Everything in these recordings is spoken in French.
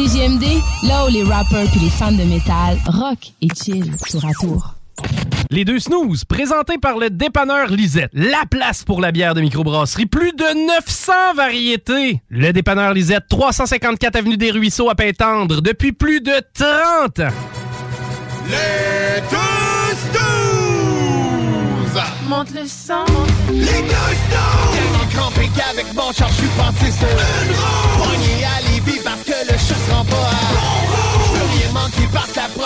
CGMD, là où les rappers puis les fans de métal rock et chill tour à tour. Les deux snooze, présentés par le dépanneur Lisette. La place pour la bière de microbrasserie. Plus de 900 variétés. Le dépanneur Lisette, 354 Avenue des Ruisseaux à Pintendre, depuis plus de 30 ans. Les deux snooze! Monte le sang. Les deux snooze! Tellement crampé qu'avec mon char, je suis passé sur une roue.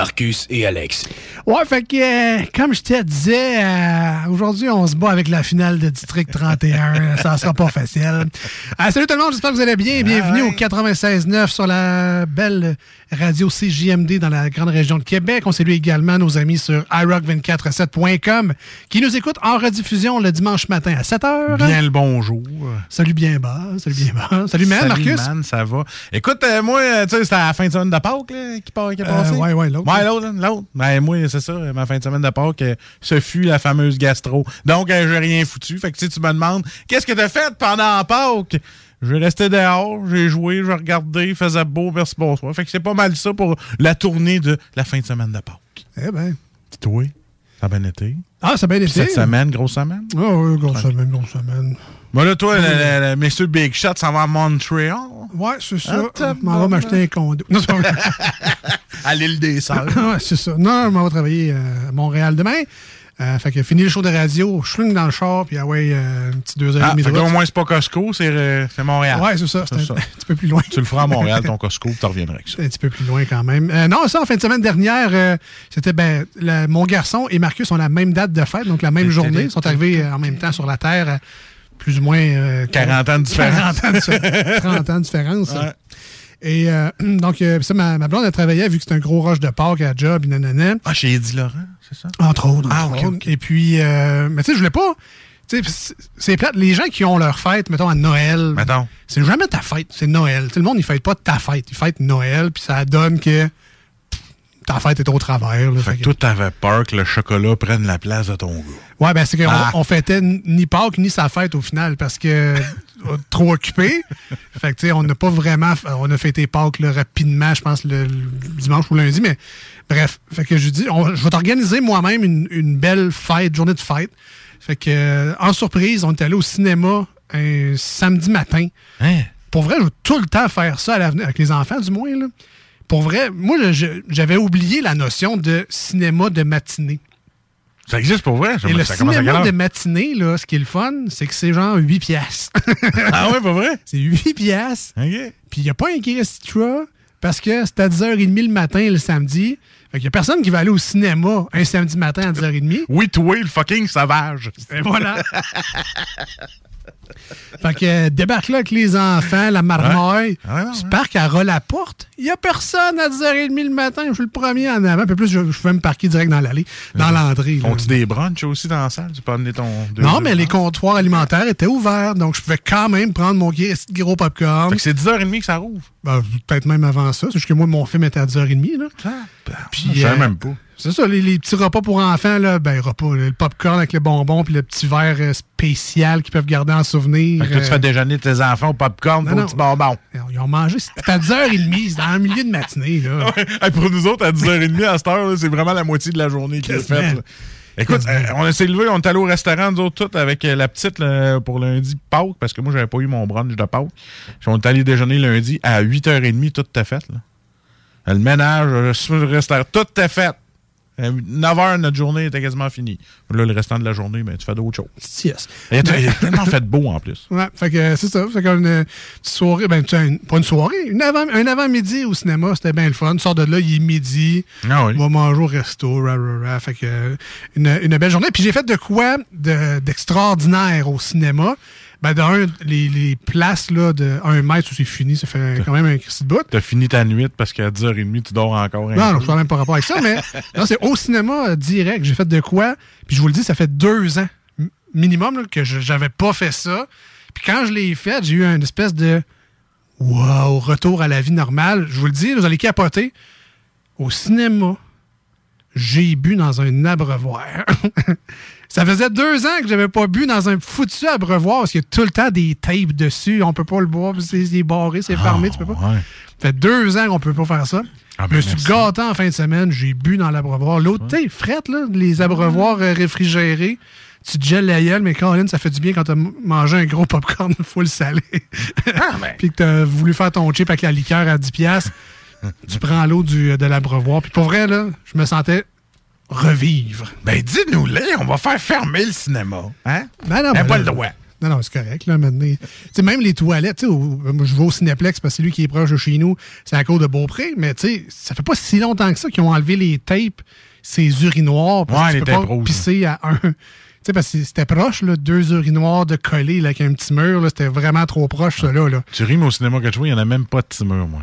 Marcus et Alex. Ouais, fait que, euh, comme je te disais, euh, aujourd'hui, on se bat avec la finale de District 31. ça sera pas facile. Euh, salut tout le monde, j'espère que vous allez bien. Bienvenue au 96.9 sur la belle radio CJMD dans la grande région de Québec. On salue également nos amis sur iRock247.com qui nous écoutent en rediffusion le dimanche matin à 7h. Bien le bonjour. Salut bien bas, salut bien bas. Salut man, Salut, Marcus. man, ça va. Écoute, euh, moi, tu sais, c'était à la fin de semaine de Pâques là, qui, part- qui est Euh, passée. ouais, ouais, l'autre. Ouais, l'autre, là, l'autre. Ben, moi, c'est ça, ma fin de semaine de Pâques, euh, ce fut la fameuse gastro. Donc, euh, j'ai rien foutu. Fait que si tu me demandes, qu'est-ce que t'as fait pendant Pâques? Je restais dehors, j'ai joué, j'ai regardé, il faisait beau, merci, bonsoir. Fait que c'est pas mal ça pour la tournée de la fin de semaine de Pâques. Eh ben. Puis toi, ça a bien été? Ah, ça a bien été. Cette semaine, grosse semaine? Ah oui, grosse semaine, grosse semaine. Bon, là, toi, le, le- le monsieur Big Shot s'en va à Montréal. Ouais, c'est ça. Ah, Je m'en vais m'acheter un condo. À l'île des Sœurs. ouais, c'est ça. Non, je m'en vais travailler euh, à Montréal demain. Euh, fait que fini le show de radio, je dans le char, puis ah ouais, euh, un petit deux heures Ah, et demie de fait route. au moins, c'est pas Costco, c'est euh, c'est Montréal. Ouais, c'est ça. C'est un, un petit peu plus loin. Tu le feras à Montréal, ton Costco, puis tu reviendras avec ça. un petit peu plus loin quand même. Euh, non, ça, en fin de semaine dernière, euh, c'était ben, le- mon garçon et Marcus ont la même date de fête, donc la même journée. Ils sont arrivés euh, en même temps sur la Terre, plus ou moins. euh, 40 ans de différence. 40 ans de différence. 30 ans de différence. Ouais. Et euh, donc, ça, ma, blonde a travaillé, vu que c'est un gros rush de Pâques à job, nanana. Ah, chez Eddie Laurent, c'est ça? Entre autres. Ah, entre autres. Et puis, euh, mais tu sais, je voulais pas. Tu sais, c'est- plate. Les gens qui ont leur fête, mettons, à Noël. Mettons. C'est jamais ta fête, c'est Noël. Sais, le monde, il fête pas ta fête. Il fête Noël, puis ça donne que ta fête est au travers. là. Fait Fait que que- toi, t'avais peur que le chocolat prenne la place de ton gars. Ouais, ben c'est qu'on Ah. on fêtait ni Pâques ni sa fête au final parce que trop occupé. fait que tu sais, on n'a pas vraiment. On a fêté Pâques là, rapidement, je pense, le, le dimanche ou lundi, mais bref. Fait que je dis, on- je vais t'organiser moi-même une, une belle fête, journée de fête. Fait que euh, en surprise, on est allé au cinéma un samedi matin. Hein? Pour vrai, je veux tout le temps faire ça à l'avenir, avec les enfants du moins. Là. Pour vrai, moi, j'avais oublié la notion de cinéma de matinée. Ça existe pour vrai? Et le ça cinéma de matinée, là, ce qui est le fun, c'est que c'est genre 8 piastres. Ah ouais, pas vrai? c'est 8 piastres. OK. Puis il n'y a pas un extra parce que c'est à 10h30 le matin le samedi. Fait qu'il n'y a personne qui va aller au cinéma un samedi matin à 10h30. Oui, toi, le fucking sauvage. Et voilà. fait que euh, débarque là avec les enfants, la marmaille. Ouais, ouais, Tu ouais. la porte. Il n'y a personne à 10h30 le matin. Je suis le premier en avant. Puis plus, je, je pouvais me parquer direct dans l'allée, dans l'entrée. Font-tu des brunchs aussi dans la salle? Tu peux amener ton. deux Non, mais les comptoirs alimentaires étaient ouverts, donc je pouvais quand même prendre mon gros gros popcorn. Fait que c'est 10h30 que ça rouvre? Ben, Peut-être même avant ça, c'est juste que moi, mon film était à 10h30. Là. Puis, Je savais euh, même pas. C'est ça, les, les petits repas pour enfants, là, ben repas, le popcorn avec le bonbon, puis le petit verre euh, spécial qu'ils peuvent garder en souvenir. Fait que toi, tu euh, fais déjeuner tes enfants au popcorn non, pour non. le petit bonbon. Ils ont mangé, c'était à 10h30, c'est dans le milieu de matinée. Là. Hey, pour nous autres, à 10h30 à cette heure, c'est vraiment la moitié de la journée qui est faite. Écoute, euh, on s'est levé, on est allé au restaurant, nous autres, toutes, avec euh, la petite là, pour lundi Pâques, parce que moi, j'avais pas eu mon brunch de Pâques. On est allé déjeuner lundi à 8h30, tout est fait. Là. Euh, Le ménage, euh, le restaurant, tout est fait. 9h, notre journée était quasiment finie. Là, le restant de la journée, ben, tu fais d'autres choses. Yes. Il a, tellement fait beau en plus. Ouais, fait que euh, c'est ça. Fait qu'une euh, petite soirée, ben, une- pas une soirée, une avant, un avant-midi au cinéma, c'était bien le fun. Tu sors de là, il est midi. Ah oui. On va manger au resto, ra, ra, ra. Fait que, euh, une, une belle journée. Puis j'ai fait de quoi de- d'extraordinaire au cinéma? Ben, d'un, les, les places là, de 1 mètre où c'est fini, ça fait quand même un Christy de bout. T'as fini ta nuit parce qu'à 10h30, tu dors encore un Non, non, je parle même pas rapport avec ça, mais non, c'est au cinéma euh, direct. J'ai fait de quoi? Puis je vous le dis, ça fait deux ans minimum là, que je j'avais pas fait ça. Puis quand je l'ai fait, j'ai eu une espèce de wow, retour à la vie normale. Je vous le dis, vous allez capoter. Au cinéma, j'ai bu dans un abreuvoir. Ça faisait deux ans que j'avais pas bu dans un foutu abreuvoir parce qu'il y a tout le temps des tapes dessus. On peut pas le boire, parce que c'est barré, c'est fermé, tu peux pas. Ah, Ouais. Ça fait deux ans qu'on peut pas faire ça. Ah, je ben, me suis gâté en fin de semaine, j'ai bu dans l'abreuvoir. L'autre, tu sais, frette, là, les abreuvoirs euh, réfrigérés. Tu te gèles la gueule, mais Caroline, ça fait du bien quand t'as mangé un gros popcorn full salé. Ah, Puis que t'as voulu faire ton chip avec la liqueur à 10$. piastres. tu prends l'eau de l'abreuvoir. Puis pour vrai, là, je me sentais revivre. Ben, dis-nous-les, on va faire fermer le cinéma. Hein? Ben non, Ben, ben pas là, le droit. Non, non, c'est correct, là, maintenant. Tu sais, même les toilettes, tu sais, au- moi, je vais au Cinéplex parce que c'est lui qui est proche de chez nous, c'est à cause de Beaupré, mais tu sais, ça fait pas si longtemps que ça qu'ils ont enlevé les tapes, ces urinoirs, parce Ouais, que tu peux pas rouges, pisser à un. Tu sais, parce que c'était proche, là, deux urinoirs de collés, là, avec un petit mur, là, c'était vraiment trop proche, ça, là. là. Tu rimes au cinéma que tu vois, il n'y en a même pas de petit mur, moi.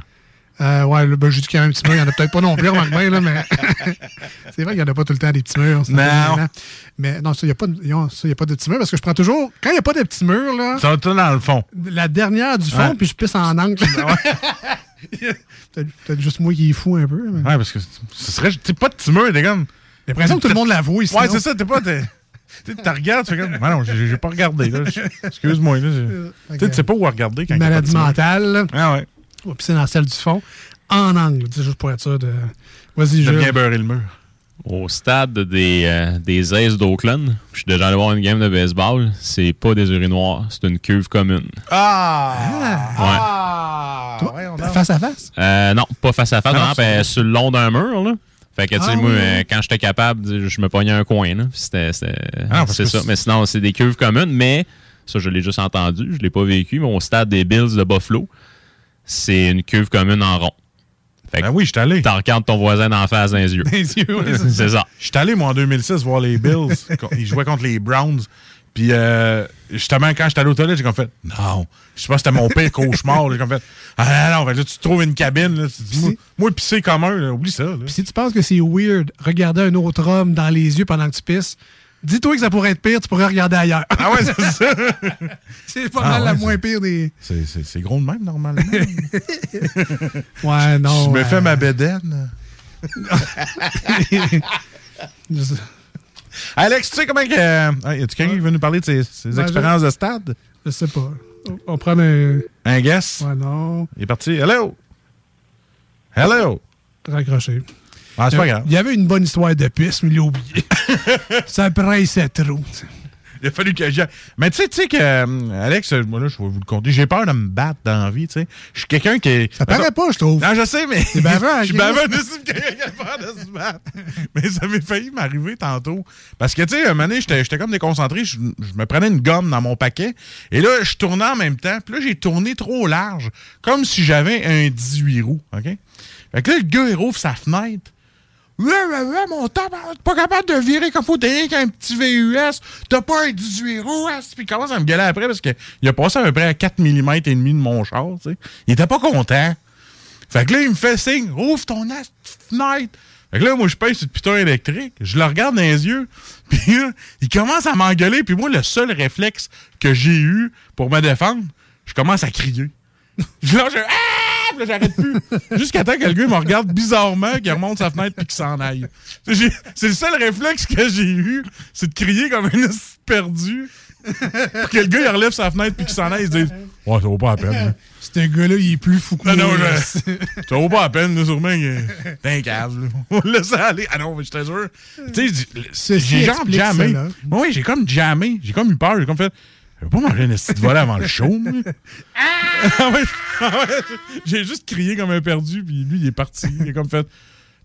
Euh, ouais, ben, j'ai dit qu'il y a un petit mur, il y en a peut-être pas non plus, remarque bien, là, mais c'est vrai qu'il n'y en a pas tout le temps des petits murs. Non. Mais non, ça, il n'y a, pas de- a pas de petits murs, parce que je prends toujours, quand il n'y a pas de petits murs, là, Ça tout dans le fond. la dernière du fond, puis je pisse en angle. Peut-être juste moi qui est fou un peu. mais- Ouais, parce que ce serait. Tu sais, pas de petit mur, t'es comme. J'ai l'impression que tout le monde l'avoue ici. Ouais, c'est ça, t'es pas. t'es- Tu regardes, tu fais comme. Ah non, j'ai pas regardé, là. Excuse-moi, Tu sais, pas où regarder quand maladie mentale. Ah ouais. Pisser dans celle du fond. En angle, juste pour être sûr de. Vas-y, je. bien beurrer le mur. Au stade des, euh, des Aces d'Oakland, je suis déjà allé voir une game de baseball. C'est pas des urinoirs, c'est une cuve commune. Ah! Ouais. Toi, ouais, on face à face? Euh, non, pas face à face, Non, non, c'est- ben, sur le long d'un mur. Là. Fait que, tu sais, Ah, moi, oui, euh, quand j'étais capable, je me pognais un coin. là. C'était, Ah, c'est que ça. c'est- Mais sinon, c'est des cuves communes. Mais ça, je l'ai juste entendu. Je l'ai pas vécu. Mais au stade des Bills de Buffalo, c'est une cuve commune en rond. Fait que Ben oui, je suis allé. t'en regardes ton voisin d'en face dans les yeux. Les yeux, ouais, c'est ça. Je suis allé, moi, en 2006, voir les Bills. Ils jouaient contre les Browns. Puis, euh, justement, quand j'étais allé aux toilettes, j'ai comme fait, non. Je sais pas, c'était mon pire cauchemar. J'ai comme fait, ah non, fait, là, tu te trouves une cabine. Là, tu te dis, moi, moi, pisser comme un, là, oublie ça. Là. Si tu penses que c'est weird, regarder un autre homme dans les yeux pendant que tu pisses, Dis-toi que ça pourrait être pire, tu pourrais regarder ailleurs. Ah ouais, c'est ça. c'est pas Ah mal la moins pire des. C'est- C'est c'est gros de même, normalement. Ouais, non. Je me euh, fais ma bédaine. Alex, tu sais comment que. Ah, y a-tu quelqu'un qui veut nous parler de ses, ses Ben, expériences de stade? Je sais pas. On prend un. Un guess? Ouais, non. Il est parti. Hello! Hello! Raccroché. Ah, c'est pas grave. Il y avait une bonne histoire de piste, mais il l'a oublié. ça pressait trop. Il a fallu que j'aille. Mais tu sais, tu sais que, euh, Alex, euh, moi là, je vais vous le conter. J'ai peur de me battre dans la vie, tu sais. Je suis quelqu'un qui. Ça paraît pas, je trouve. Non, je sais, mais. C'est bavard, Je suis bavard de ce quelqu'un qui a peur de se battre. mais ça m'est failli m'arriver tantôt. Parce que, tu sais, un moment donné, j'étais j'étais comme déconcentré. Je, je me prenais une gomme dans mon paquet. Et là, je tournais en même temps. Puis là, j'ai tourné trop large. Comme si j'avais un 18 roues. OK? Fait que là, le gars, il rouvre sa fenêtre. Ouais, ouais, ouais, mon temps, t'es pas capable de virer comme faut, t'es rien qu'un petit VUS, t'as pas un 18 roues, hein? puis il commence à me gueuler après parce qu'il a passé à peu près à 4 mm et demi de mon char, tu sais. Il était pas content. Fait que là, il me fait signe, ouvre ton fenêtre. Fait que là, moi, je pèse sur le piton électrique, je le regarde dans les yeux, puis là, il commence à m'engueuler, puis moi, le seul réflexe que j'ai eu pour me défendre, je commence à crier. Là, je. Ah! Puis là, j'arrête plus. Jusqu'à temps que le gars me regarde bizarrement, qu'il remonte sa fenêtre puis qu'il s'en aille. C'est le seul réflexe que j'ai eu, c'est de crier comme un perdu. Pour que le gars, il relève sa fenêtre puis qu'il s'en aille, il se dit Ouais, ça vaut pas la peine. là. Ce gars-là, il est plus fou que Non, non, moi, là. je- ça vaut pas la peine, là, sûrement. T'es un. On laisse aller. Ah non, mais je t'assure. Tu sais, j'ai genre jamais. Moi, oui, j'ai comme jamais. J'ai comme eu peur. J'ai comme fait. Je vais pas manger une petite volée avant le show. Ah ah J'ai juste crié comme un perdu, puis lui, il est parti. Il est comme fait.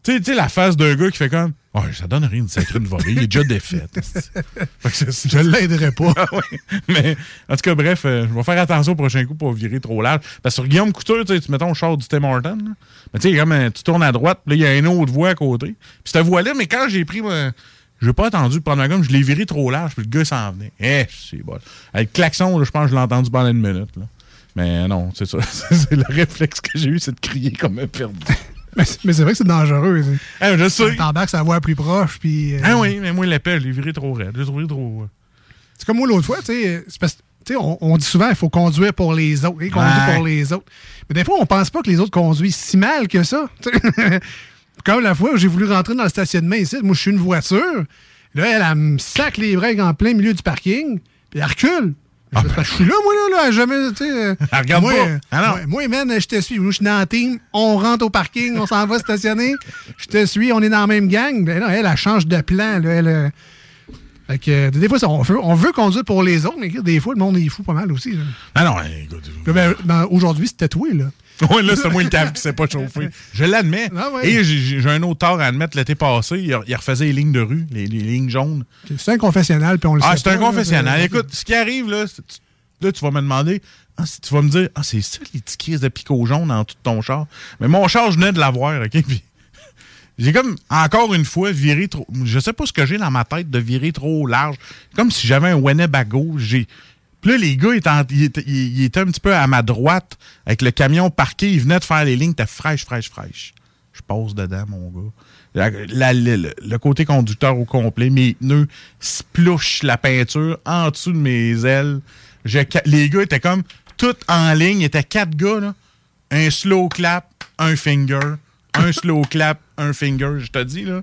Tu sais- la face d'un gars qui fait comme. Oh, ça donne rien de sacrer une volée. Il est déjà défait. Je l'aiderai pas. Ah ouais. Mais en tout cas, bref, euh, je vais faire attention au prochain coup pour virer trop large. Parce que sur Guillaume Couture, tu mettons le char du Tim Horton, là. mais tu sais, comme tu tournes à droite, puis là, il y a une autre voie à côté. Puis cette voie-là, mais quand j'ai pris ma. J'ai pas attendu prendre ma gomme, je l'ai viré trop large, puis le gars s'en venait. Eh, c'est bon. Avec le klaxon, là, je pense que je l'ai entendu pendant une minute. Là. Mais non, c'est ça. c'est le réflexe que j'ai eu, c'est de crier comme un perdu. Mais, c'est- vrai que c'est dangereux. Ah, je sais. T'embarques sa voix plus proche, puis. euh, Ah oui, mais moi, l'épée, je l'ai viré trop raide. Je l'ai trouvé trop. C'est comme moi l'autre fois, tu sais. c'est parce On, on dit souvent qu'il faut conduire pour les autres. Et conduire Ouais. pour les autres. Mais des fois, on pense pas que les autres conduisent si mal que ça. Comme la fois où j'ai voulu rentrer dans le stationnement ici, moi, je suis une voiture. Là, elle, elle me sac les breaks en plein milieu du parking, puis elle recule. Je, je suis là, moi, là, là, jamais, tu sais. euh, Elle regarde moi, pas. euh, Ah ouais, moi, man, je te suis. Moi, je suis dans la team. On rentre au parking, on s'en va stationner. Je te suis, on est dans la même gang. Ben elle, elle change de plan. Là, elle, euh, fait que, euh, des fois, ça, on veut, on veut conduire pour les autres, mais des fois, le monde est fou pas mal aussi. là. Ah non, écoute. Ben, ben, Aujourd'hui, c'était toi, là. Ouais, là, c'est moi le cave qui s'est pas chauffé. Je l'admets. Ah ouais. Et j'ai- un autre tort à admettre. L'été passé, il, il refaisait les lignes de rue, les, les lignes jaunes. C'est un confessionnal, puis on le Ah, sait c'est un là, confessionnal. Écoute, ce qui arrive, là, là, tu vas me demander, ah, tu vas me dire, ah, c'est ça, les crises de picot jaune dans tout ton char? Mais mon char, je venais de l'avoir, OK? Puis, j'ai comme, encore une fois, viré trop. Je sais pas ce que j'ai dans ma tête de virer trop large. Comme si j'avais un Winnebago. J'ai. Là, les gars, ils étaient, un petit peu à ma droite, avec le camion parqué. Ils venaient de faire les lignes, t'es fraîche, fraîche, fraîche. Je passe dedans, mon gars. Le, côté conducteur au complet, mes pneus splouchent la peinture en dessous de mes ailes. Les gars étaient comme tout en ligne. Il était quatre gars, là. Un slow clap, un finger, un slow clap, un finger. Je te dis, là.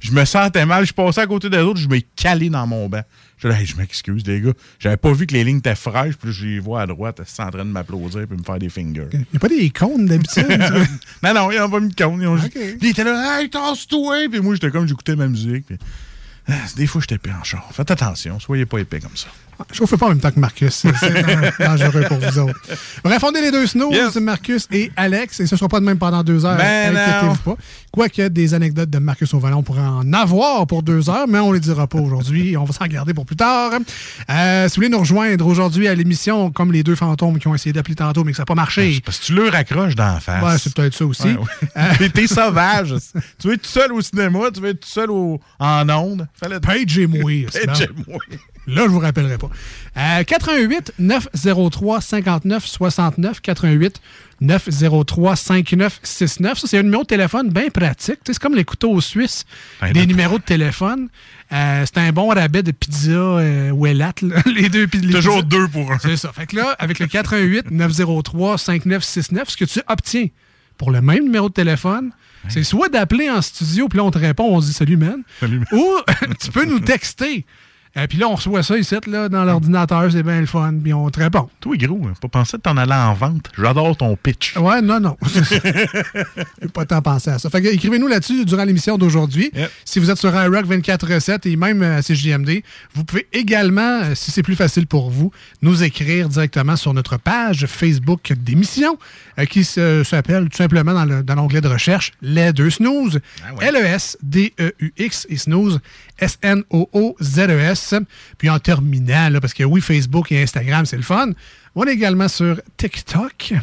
Je me sentais mal. Je passais à côté des autres, je me calé dans mon banc. Je Hey, je m'excuse, les gars. J'avais pas vu que les lignes étaient fraîches, puis je les vois à droite, elles sont en train de m'applaudir puis me faire des fingers. Il n'y a pas des cônes d'habitude. non, non, ils n'ont pas mis de compte. Ils ont ils étaient là, hey, tasse-toi! Puis moi, j'étais comme, j'écoutais ma musique. Puis, ah, des fois, j'étais épais en char. Faites attention, soyez pas épais comme ça. Je ne fais pas en même temps que Marcus. C'est c'est dan- dangereux pour vous autres. Bref, on est les deux snows, Yes. Marcus et Alex, et ce ne sera pas de même pendant deux heures. Ben Inquiétez-vous pas. Quoique des anecdotes de Marcus au volant, on pourrait en avoir pour deux heures, mais on ne les dira pas aujourd'hui. On va s'en garder pour plus tard. Euh, si vous voulez nous rejoindre aujourd'hui à l'émission, comme les deux fantômes qui ont essayé d'appeler tantôt, mais que ça n'a pas marché. Parce que tu le raccroches dans la face. Ouais, c'est peut-être ça aussi. Ouais, ouais. Puis T'es sauvage. tu veux être tout seul au cinéma, tu veux être tout seul au... en onde. Fallait Page et c'est Page et moi. Là, je vous rappellerai pas. Euh, 88 903 59 69 88 903 5969. Ça, c'est un numéro de téléphone bien pratique. C'est comme les couteaux suisses Ben, des de- numéros de téléphone. Euh, c'est un bon rabais de pizza euh, Ouellat, là. les deux les Toujours pizzas. deux pour un. C'est ça. Fait que là, avec le 88 903 5969, ce que tu obtiens pour le même numéro de téléphone, c'est soit d'appeler en studio, puis là, on te répond, on se dit salut, man. Ou tu peux nous texter. Euh, puis là, on reçoit ça ici, là, dans l'ordinateur, c'est bien le fun, puis on te répond. Toi, gros, hein, pas pensé de t'en aller en vente. J'adore ton pitch. Ouais, non, non. J'ai pas tant pensé à ça. Fait que écrivez-nous là-dessus durant l'émission d'aujourd'hui. Si vous êtes sur iRock 24.7 et même euh, à CJMD, vous pouvez également, euh, si c'est plus facile pour vous, nous écrire directement sur notre page Facebook d'émission euh, qui s'appelle tout simplement dans le- dans l'onglet de recherche Les Deux Snooze. L-E-S-D-E-U-X et Snooze, S-N-O-O-Z-E-S. Puis en terminant, là, parce que oui, Facebook et Instagram, c'est le fun. On est également sur TikTok.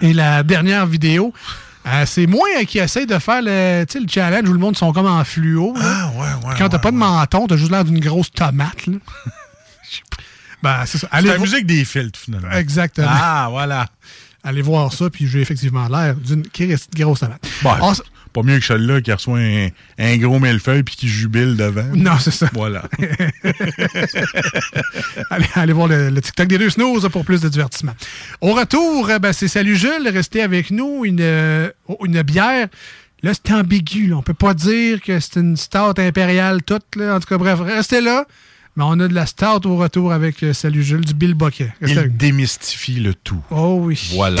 Et la dernière vidéo, euh, c'est moi euh, qui essaie de faire le, le challenge où le monde sont comme en fluo. Ah, ouais, ouais. Quand t'as pas de menton, t'as juste l'air d'une grosse tomate. Là. ben, c'est ça. C'est Allez la musique des filtres, finalement. Exactement. Ah, voilà. Allez voir ça, puis j'ai effectivement l'air d'une grosse tomate. Bon, On pas mieux que celui-là qui reçoit un, un gros millefeuille puis qui jubile devant. Non, c'est ça. Voilà. allez, allez voir le, le TikTok des deux snooze pour plus de divertissement. Au retour, euh, ben, c'est Salut Jules, restez avec nous. Une, euh, une bière. Là, c'est ambigu. Là. On peut pas dire que c'est une stout impériale toute. Là. En tout cas, bref, restez là. Mais on a de la stout au retour avec euh, Salut Jules, du Bill Bucket. Restez Il démystifie le tout. Oh oui. Voilà.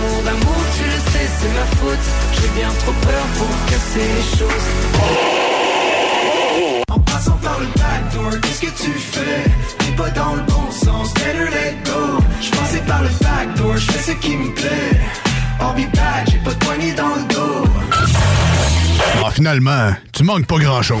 Amour d'amour, tu le sais, c'est ma faute. J'ai bien trop peur pour casser les choses. En passant par le backdoor, qu'est-ce que tu fais? T'es pas dans le bon sens, better let go Je passais par le backdoor, je fais ce qui me plaît I'll be back, j'ai pas de poignée dans le dos Ah, finalement, tu manques pas grand-chose.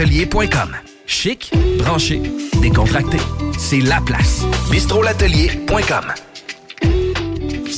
bistrolatelier.com. Chic, branché, décontracté. C'est la place. bistrolatelier.com.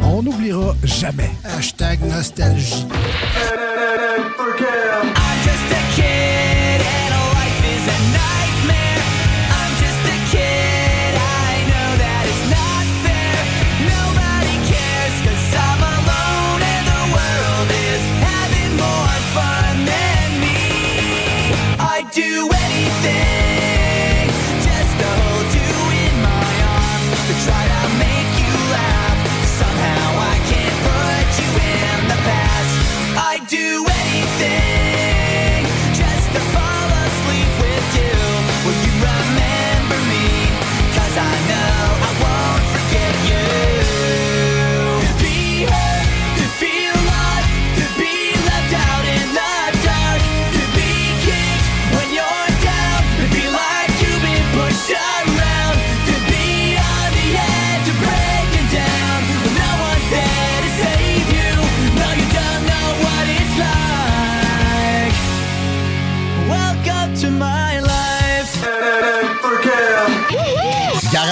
On n'oubliera jamais. Hashtag nostalgie.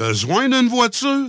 Besoin d'une voiture?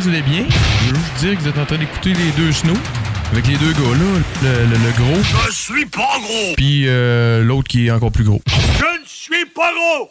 que vous allez bien? Je veux juste dire que vous êtes en train d'écouter les deux snows. Avec les deux gars là, le, le- le gros. Je suis pas gros! Puis euh, l'autre qui est encore plus gros. Je ne suis pas gros!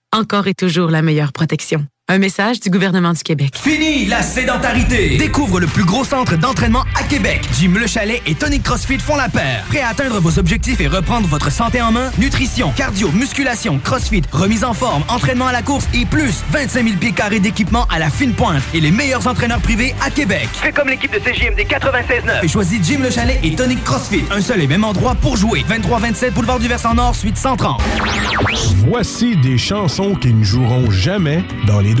encore et toujours la meilleure protection. Un message du gouvernement du Québec. Fini la sédentarité! Découvre le plus gros centre d'entraînement à Québec. Jim Le Chalet et Tonic CrossFit font la paire. Prêt à atteindre vos objectifs et reprendre votre santé en main? Nutrition, cardio, musculation, CrossFit, remise en forme, entraînement à la course et plus 25 000 pieds carrés d'équipement à la fine pointe et les meilleurs entraîneurs privés à Québec. Fais comme l'équipe de CJMD 96.9. Et choisis Jim Le Chalet et Tonic CrossFit. Un seul et même endroit pour jouer. 23-27 Boulevard du Versant Nord, suite 130. Voici des chansons qui ne joueront jamais dans les deux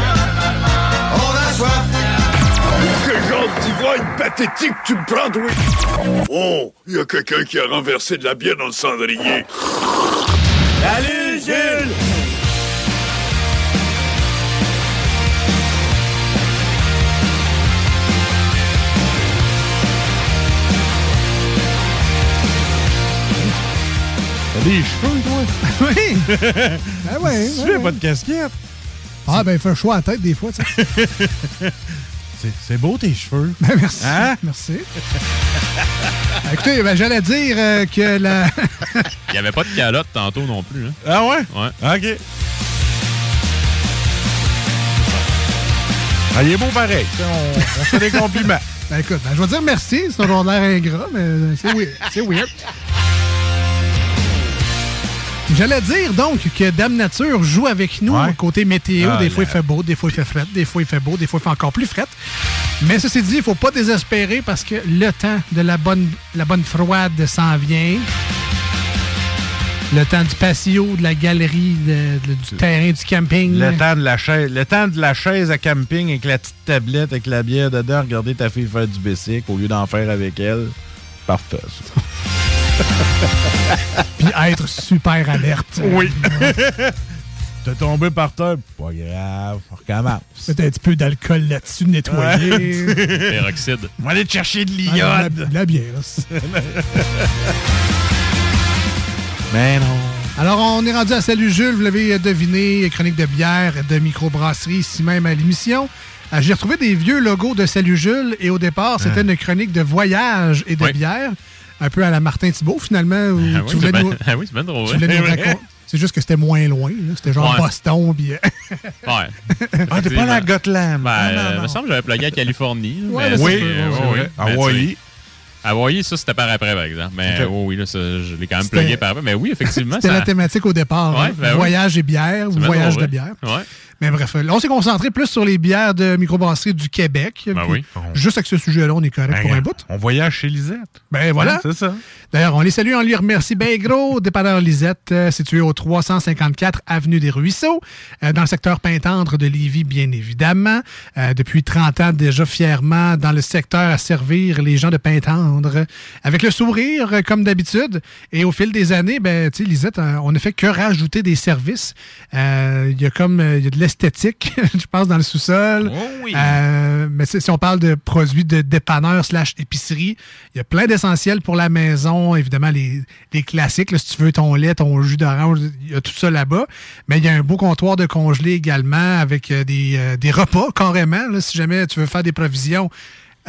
Genre d'ivrogne pathétique tu me prends, toi? Oh, il y a quelqu'un qui a renversé de la bière dans le cendrier. Salut Jules T'as des cheveux, toi? oui! Ben ouais, Tu fais ouais. pas de casquette? Ah, ben, il fait chaud à la tête des fois, tu sais. C'est- beau, tes cheveux. Ben, merci. Hein? Merci. Ben, écoutez, ben, j'allais dire euh, que la. Il n'y avait pas de calotte tantôt non plus. Hein? Ah ouais? Ouais. OK. Ah, il est beau pareil. On, on fait des compliments. Ben, écoute, ben, je vais dire merci, c'est un genre d'air ingrat, mais c'est weird. C'est weird. J'allais dire donc que Dame Nature joue avec nous Ouais. côté météo. Ah des fois, là. il fait beau, des fois, il fait fret, des fois, il fait beau, des fois, il fait encore plus fret. Mais ceci dit, il faut pas désespérer parce que le temps de la bonne, la bonne froide s'en vient. Le temps du patio, de la galerie, de- de- du terrain, du camping. Le temps de la chaise, le temps de la chaise à camping avec la petite tablette avec la bière dedans, regarder ta fille faire du bicycle au lieu d'en faire avec elle. Parfait. ça. Puis être super alerte. Oui. T'es tombé par terre, pas grave, on recommence. Peut-être un petit peu d'alcool là-dessus, nettoyer. Peroxyde. On va aller te chercher de Ah, de la- l'iode. de la bière. Mais non. Alors, on est rendu à Salut Jules, vous l'avez deviné, chronique de bière, de microbrasserie, ici même à l'émission. Euh, J'ai retrouvé des vieux logos de Salut Jules et au départ, c'était Ah. une chronique de voyage et de Oui. bière, un peu à la Martin Thibault finalement. Où Ah tu oui, voulais c'est nous- ben- ah oui, c'est bien drôle. tu voulais nous C'est juste que c'était moins loin, là. c'était genre Ouais. Boston. Puis... Ouais. Ah, t'es pas à Gotland. Ben, Ah, non, euh, non. il me semble que j'avais plugué à Californie. Ouais, mais Oui, tu Hawaï. sais, Avoyer, ça, c'était par après, par exemple. Mais Ok. oui, oui, là, ça, je l'ai quand même plugué par après. Mais oui, effectivement. C'était ça- la thématique au départ. Ouais, hein. ben oui. voyage et bière ou voyage drôle, de bière. Ouais. Mais bref, là, on s'est concentré plus sur les bières de microbrasserie du Québec. Ben oui. Juste avec ce sujet-là, on est correct Ben, pour un bout. On voyage chez Lisette. Ben voilà. C'est ça. D'ailleurs, on les salue, on lui remercie bien gros. Dépanneur Lisette, euh, situé au 354 Avenue des Ruisseaux, euh, dans le secteur Pintendre de Lévis, bien évidemment. Euh, depuis 30 ans déjà fièrement dans le secteur à servir les gens de Pintendre. Avec le sourire, comme d'habitude. Et au fil des années, ben, tu sais, Lisette, on ne fait que rajouter des services. Il y a comme il y a de l'esthétique, je pense, dans le sous-sol. Euh, mais si on parle de produits de dépanneur slash épicerie, il y a plein d'essentiels pour la maison. Évidemment, les, les classiques, là, si tu veux ton lait, ton jus d'orange, il y a tout ça là-bas. Mais il y a un beau comptoir de congelé également avec euh, des, euh, des repas carrément. là, si jamais tu veux faire des provisions,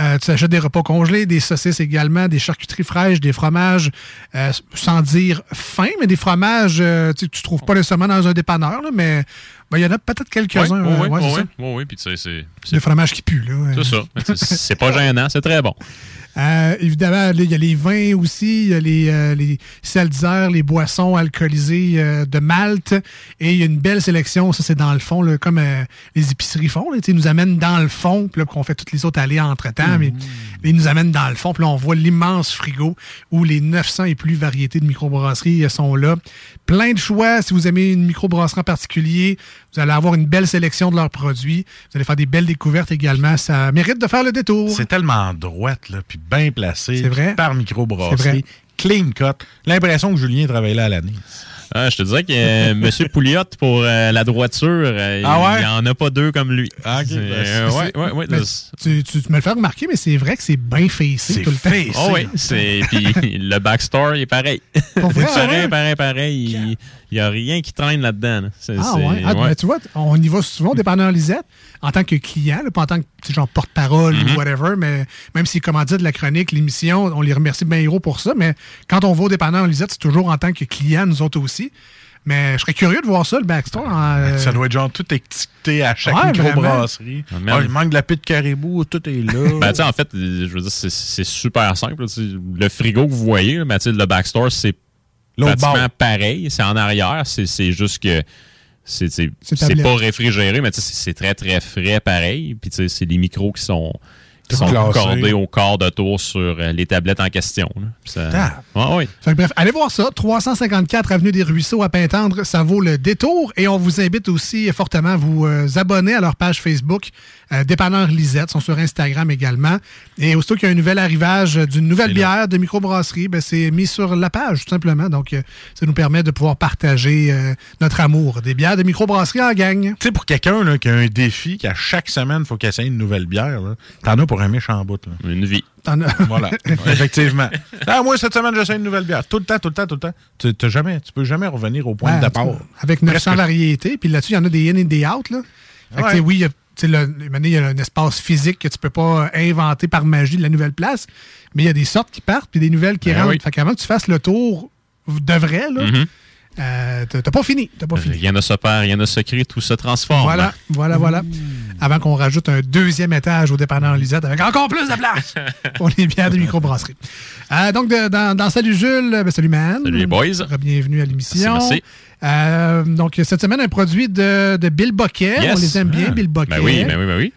euh, tu achètes des repas congelés, des saucisses également, des charcuteries fraîches, des fromages, euh, sans dire fins, mais des fromages euh, tu tu trouves pas nécessairement dans un dépanneur, là, mais ben, il y en a peut-être quelques-uns. Oui, oui, ouais, oui, puis c'est-. Des fromages qui puent, là. C'est ça. C'est pas gênant, c'est très bon. Euh, évidemment, il y a les vins aussi, il y a les, euh, les les boissons alcoolisées euh, de Malte. Et il y a une belle sélection, ça c'est dans le fond, là, comme euh, les épiceries font. Là, ils nous amènent dans le fond, puis là, qu'on fait toutes les autres allées entre-temps. Mais ils nous amènent dans le fond, puis là, on voit l'immense frigo où les 900 et plus variétés de microbrasseries sont là. Plein de choix. Si vous aimez une microbrasserie en particulier, vous allez avoir une belle sélection de leurs produits. Vous allez faire des belles découvertes également. Ça mérite de faire le détour. C'est tellement droite, là, puis bien placé. C'est vrai. Par C'est microbrasserie. vrai. Clean cut. L'impression que Julien travaillait là à l'année. Ah, je te dirais que euh, M. Pouliot, pour euh, la droiture, euh, Ah ouais? il n'y en a pas deux comme lui. Ah, ouais, ouais, ouais, tu, tu- tu me le fais remarquer, mais c'est vrai que c'est bien facé tout le temps. Oh oui, c'est puis le backstore il est pareil. Pour vrai, pareil, ouais? pareil, pareil, Il n'y a rien qui traîne là-dedans. là. Ah ouais. Ah, ouais. tu vois, on y va souvent, dépendant Lisette, en tant que client, là, pas en tant que genre porte-parole ou whatever, mais même si commandit de la chronique, l'émission, on les remercie bien gros pour ça, mais quand on va au dépanneur Lisette, c'est toujours en tant que client, nous autres aussi. Mais je serais curieux de voir ça, le backstore. euh, Ça doit être genre tout étiqueté à chaque Ouais, microbrasserie. Ah. Ah, il manque de la pile de caribou, tout est là. Ben, tu sais, en fait, je veux dire, c'est- super simple. Le frigo que vous voyez, sais, le backstore, c'est pratiquement pareil. C'est en arrière. C'est juste que c'est pas réfrigéré, mais c'est très, très frais pareil. Puis, c'est des micros qui sont, qui sont cordés au quart de tour sur euh, les tablettes en question. Fait que bref, allez voir ça. 354 Avenue des Ruisseaux à Pintendre, ça vaut le détour. Et on vous invite aussi fortement à vous euh, abonner à leur page Facebook, euh, Dépanneur Lisette, sont sur Instagram également. Et aussitôt qu'il y a un nouvel arrivage d'une nouvelle bière de microbrasserie, ben, c'est mis sur la page, tout simplement. Donc, euh, ça nous permet de pouvoir partager euh, notre amour des bières de microbrasserie en gang. Tu sais, pour quelqu'un là, qui a un défi, qu'à chaque semaine, il faut qu'il essaye une nouvelle bière, t'en as pour un méchant bout. Là. Une vie. T'en as- Voilà, effectivement. Ah, moi, cette semaine, j'essaie une nouvelle bière. Tout le temps, tout le temps, tout le temps. Tu, t'as jamais, tu peux jamais revenir au point Ouais, de départ. Avec 900 Presque. variétés. Puis là-dessus, il y en a des in et des out. Là. Fait Ouais. oui, il y a, le- il y a un espace physique que tu peux pas inventer par magie de la nouvelle place. Mais il y a des sortes qui partent puis des nouvelles qui Ben rentrent. oui. Fait qu'avant que tu fasses le tour de vrai, là, Mhm. Euh, t'as pas fini. T'as pas fini. Rien ne se perd, rien ne se crée, tout se transforme. Voilà, voilà, voilà. Avant qu'on rajoute un deuxième étage au dépanneur Lisette avec encore plus de place pour les bières de microbrasserie. Euh, donc, de- dans, dans Salut Jules, ben, salut man. Salut les boys. Bienvenue à l'émission. Merci, merci. Euh, donc, cette semaine, un produit de, de Bill Boquet. Yes. On les aime bien, Ah. Bill Boquet. Ben oui, ben oui, ben oui.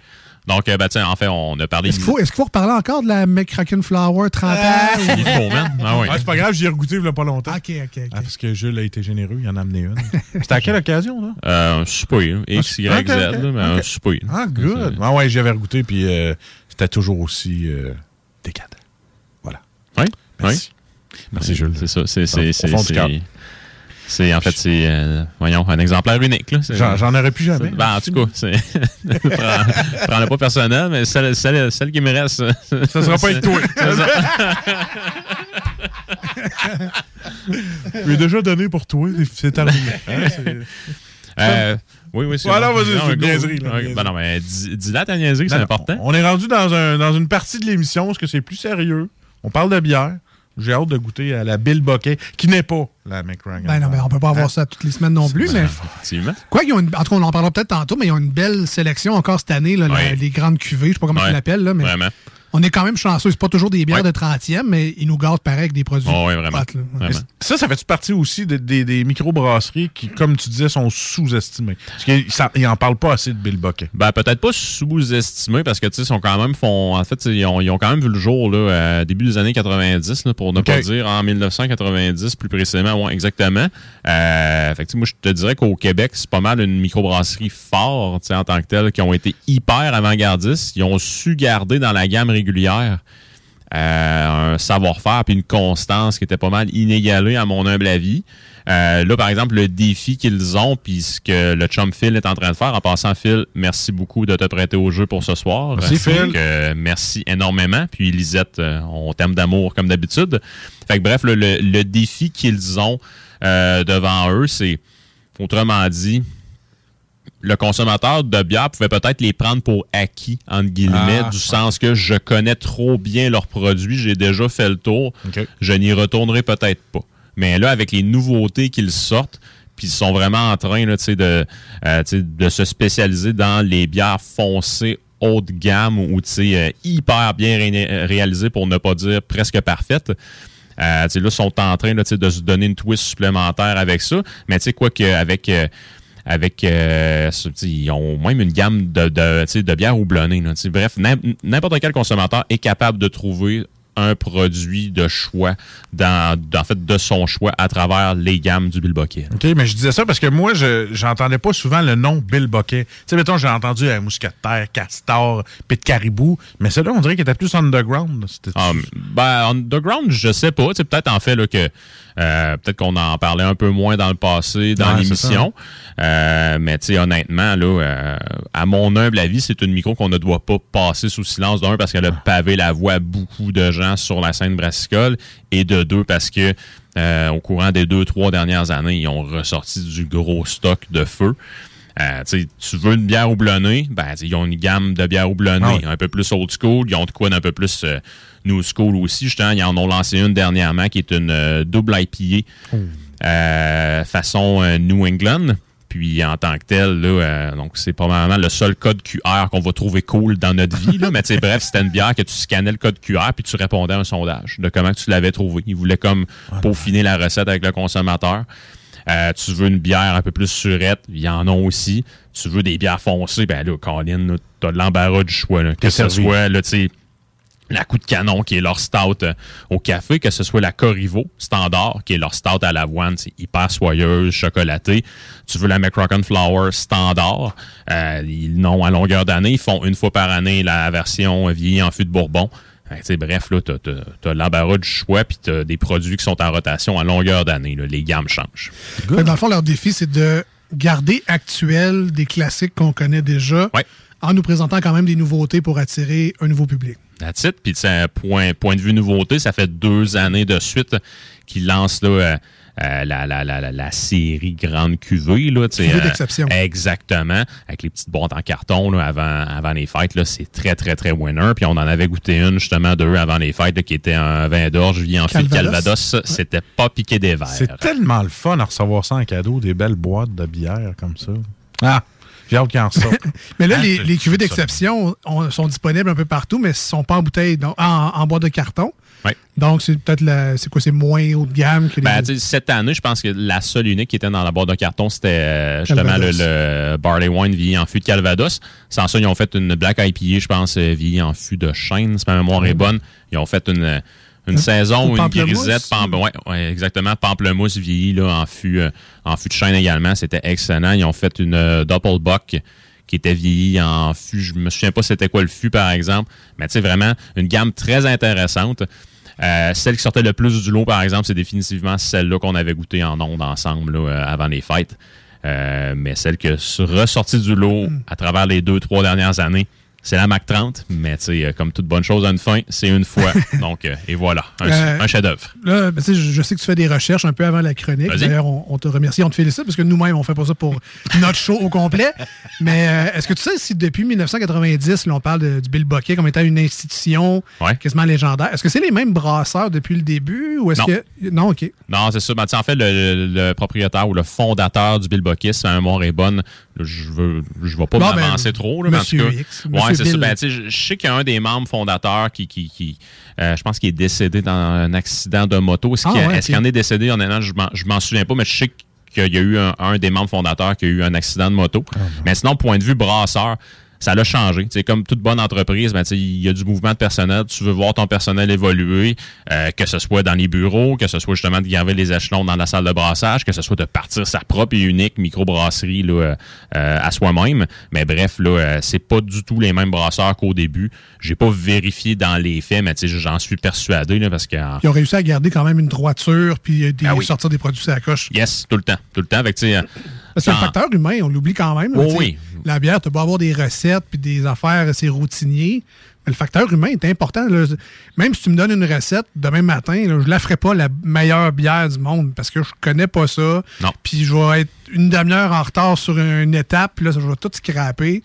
Donc, euh, ben, tiens, en fait, on a parlé. Est-ce qu'il faut, est-ce qu'il faut reparler encore de la McCracken Flower 30 ans? ou- Il faut, man. Ah oui. Ah, c'est pas grave, j'y ai regouté il y a pas longtemps. OK, OK, OK. Ah, parce que Jules a été généreux, il en a amené une. C'était à quelle occasion, là? Euh, un souper, X, Y, Z, mais un ok. souper. Ah, good. Ah ouais, j'y avais regouté, puis euh, c'était toujours aussi euh, décadent. Voilà. Oui, Merci. oui. Merci, Jules. C'est ça. C'est, c'est, en fait, c'est, euh, voyons, un exemplaire unique, J'en- aurais plus jamais. Ben, en tout cas, c'est, prends, prends-le pas personnel, mais celle, celle, celle qui me reste. Ça sera pas avec toi. L'ai déjà donné pour toi, c'est- terminé. Hein, Euh, oui, oui, c'est Voilà, vas-y, c'est une niaiserie, là. Ben non, mais dis, dis-la ta niaiserie, c'est Non, important. On est rendu dans, un, dans une partie de l'émission, parce que c'est plus sérieux. On parle de bière. J'ai hâte de goûter à la Bill Boquet, qui n'est pas la McRangan. Ben non, ben on peut pas avoir ça toutes les semaines non plus, mais... Effectivement. Quoi qu'ils ont une- en tout cas, on en parlera peut-être tantôt, mais ils ont une belle sélection encore cette année, là, la- les grandes cuvées, je sais pas comment Ouais. tu l'appelles, là, mais Vraiment. On est quand même chanceux. C'est pas toujours des bières de 30e, mais ils nous gardent pareil avec des produits. Oh, oui, vraiment. Ça, ça fait partie aussi de- des, des microbrasseries qui, comme tu disais, sont sous-estimées? Parce qu'ils n'en parlent pas assez de Bill Bucket. Ben, peut-être pas sous-estimés parce que, tu sais, sont quand même font. En fait, ils ont, ils ont quand même vu le jour, là, euh, début des années 90, là, pour ne pas dire en 1990, plus précisément, ouais, exactement. Euh, fait que, tu sais, moi, je te dirais qu'au Québec, c'est pas mal une microbrasserie forte, tu sais, en tant que telle, qui ont été hyper avant-gardistes. Ils ont su garder dans la gamme régulière euh, un savoir-faire puis une constance qui était pas mal inégalée à mon humble avis. Euh, là, par exemple, le défi qu'ils ont, puis ce que le chum Phil est en train de faire, en passant, Phil, merci beaucoup de te prêter au jeu pour ce soir. Merci, Phil. donc, euh, merci énormément. Puis Lisette, euh, on t'aime d'amour comme d'habitude. Fait que bref, le, le- le défi qu'ils ont devant eux, c'est, autrement dit, le consommateur de bière pouvait peut-être les prendre pour acquis, entre guillemets, Ah, du sens que je connais trop bien leurs produits, j'ai déjà fait le tour, je n'y retournerai peut-être pas. Mais là, avec les nouveautés qu'ils sortent, puis ils sont vraiment en train là, de, euh, de se spécialiser dans les bières foncées haut de gamme ou euh, hyper bien ré- réalisées, pour ne pas dire presque parfaites. Euh, là, sont en train là, de se donner une twist supplémentaire avec ça. Mais tu sais, quoi qu'avec euh, avec euh, ils ont même une gamme de, de, tu sais, de bières houblonnées. là, tu sais. Bref, n'im- n'importe quel consommateur est capable de trouver un produit de choix dans, en fait de son choix à travers les gammes du Bilboquet. OK, mais je disais ça parce que moi, je j'entendais pas souvent le nom Bill Bucket. Tu sais, mettons, j'ai entendu euh, Mousquetaire, Castor, Pit Caribou, mais celui-là, on dirait qu'il était plus underground. C'était- Ah, ben, underground, je sais pas. C'est peut-être en fait là, que euh, peut-être qu'on en parlait un peu moins dans le passé, dans Ouais, l'émission. Euh, mais tu sais, honnêtement, là, euh, à mon humble avis, c'est une micro qu'on ne doit pas passer sous silence d'un parce qu'elle a pavé la voie à beaucoup de gens sur la scène brassicole et de deux parce que euh, au courant des deux, trois dernières années, ils ont ressorti du gros stock de feu. Euh, tu veux une bière houblonnée, ben, ils ont une gamme de bières houblonnées, Ah un peu plus old school. Ils ont de quoi d'un peu plus euh, new school aussi. Justement, ils en ont lancé une dernièrement qui est une euh, double IPA euh, façon euh, New England. Puis en tant que tel, là, euh, donc c'est probablement le seul code QR qu'on va trouver cool dans notre vie. Là. Mais bref, c'était une bière que tu scannais le code QR puis tu répondais à un sondage de comment tu l'avais trouvé. Ils voulaient comme peaufiner la recette avec le consommateur. Euh, tu veux une bière un peu plus surette, il y en a aussi. Tu veux des bières foncées, ben là, Colin, t'as de l'embarras du choix. Là. Que ce soit, là, tu sais, la coup de canon qui est leur stout euh, au café, que ce soit la Corrivo standard qui est leur stout à l'avoine, c'est hyper soyeuse, chocolatée. Tu veux la McRocken Flower standard, euh, ils n'ont à longueur d'année, ils font une fois par année la version vieillie en fût de Bourbon. Bref, là, t'as, t'as- t'as l'embarras du choix, puis t'as des produits qui sont en rotation à longueur d'année. là. Les gammes changent. Que Dans le fond, leur défi, c'est de garder actuel des classiques qu'on connaît déjà en nous présentant quand même des nouveautés pour attirer un nouveau public. That's it. Puis, point, point de vue nouveauté, ça fait deux années de suite qu'ils lancent là, euh, euh, la, la, la, la, la série Grande Cuvée. Là, euh, d'exception. exactement. Avec les petites boîtes en carton là, avant, avant les fêtes. là, C'est très, très, très winner. Puis, on en avait goûté une, justement, deux avant les fêtes, là, qui était un vin d'orge, en de Calvados. Calvados. C'était pas piqué des verres. C'est tellement le fun à recevoir ça en cadeau, des belles boîtes de bière comme ça. Ah, j'ai hâte qu'il en sorte. Mais là, Ah, les, les cuvées d'exception on- sont disponibles un peu partout, mais ne sont pas en bouteille, donc, en, en boîte de carton. Donc, c'est peut-être la- c'est quoi, c'est moins haut de gamme que les. Ben, cette année, je pense que la seule unique qui était dans la boîte de carton, c'était euh, justement le, Barley Wine vieilli en fût de Calvados. Sans ça, ils ont fait une Black IPA, je pense, euh, vieilli en fût de chêne, si ma mémoire est bonne. Ils ont fait une, une Un- saison ou où une grisette, pamp- ouais, ouais, exactement, pamplemousse vieilli là, en, fût, euh, en fût de chêne également. C'était excellent. Ils ont fait une euh, Doppelbock qui était vieilli en fût. Je me souviens pas c'était quoi le fût, par exemple. Mais tu sais, vraiment, une gamme très intéressante. Euh, celle qui sortait le plus du lot, par exemple, c'est définitivement celle-là qu'on avait goûté en ondes ensemble là, euh, avant les fêtes. Euh, mais celle qui est ressortie du lot à travers les deux, trois dernières années, c'est la Mac 30. Mais tu sais, comme toute bonne chose a une fin, c'est une fois. Donc, euh, et voilà, un, Euh, un chef-d'œuvre. Là, ben, je, sais que tu fais des recherches un peu avant la chronique. D'ailleurs, on, on te remercie, on te félicite parce que nous-mêmes, on fait pas ça pour notre show au complet. Mais euh, est-ce que tu sais si depuis 1990, là, on parle de- du Bill Bucket comme étant une institution quasiment légendaire, est-ce que c'est les mêmes brasseurs depuis le début ou est-ce Non. que. Non, OK. Non, c'est ça. Ben, en fait, le, le- le propriétaire ou le fondateur du Bill Buckis, si ma mémoire est bonne, je veux, je vais pas Bon, ben, m'avancer trop, là, mais en tout Monsieur cas. X, ouais, c'est ça. Ben, je, je sais qu'il y a un des membres fondateurs qui, qui, qui euh, je pense qu'il est décédé dans un accident de moto. Est-ce Ah, qu'il, ouais, qu'il en est décédé? Honnêtement, je je m'en souviens pas, mais je sais qu'il y a eu un, un des membres fondateurs qui a eu un accident de moto. Ah, mais sinon, point de vue brasseur, ça l'a changé. C'est comme toute bonne entreprise, ben, il y a du mouvement de personnel. Tu veux voir ton personnel évoluer, euh, que ce soit dans les bureaux, que ce soit justement de garder les échelons dans la salle de brassage, que ce soit de partir sa propre et unique microbrasserie là, euh, à soi-même. Mais bref, là, euh, c'est pas du tout les mêmes brasseurs qu'au début. J'ai pas vérifié dans les faits, mais j'en suis persuadé là, parce que Ils ont réussi à garder quand même une droiture puis euh, des, Ah oui. sortir des produits à la coche. yes, tout le temps, tout le temps. Euh, Parce que le facteur humain, on l'oublie quand même. là, Oh oui. La bière, tu peux avoir des recettes puis des affaires, c'est routinier. Mais le facteur humain est important. là. Même si tu me donnes une recette demain matin, là, je la ferai pas la meilleure bière du monde parce que je connais pas ça. Non. Puis je vais être une demi-heure en retard sur une étape, puis là, je vais tout scraper.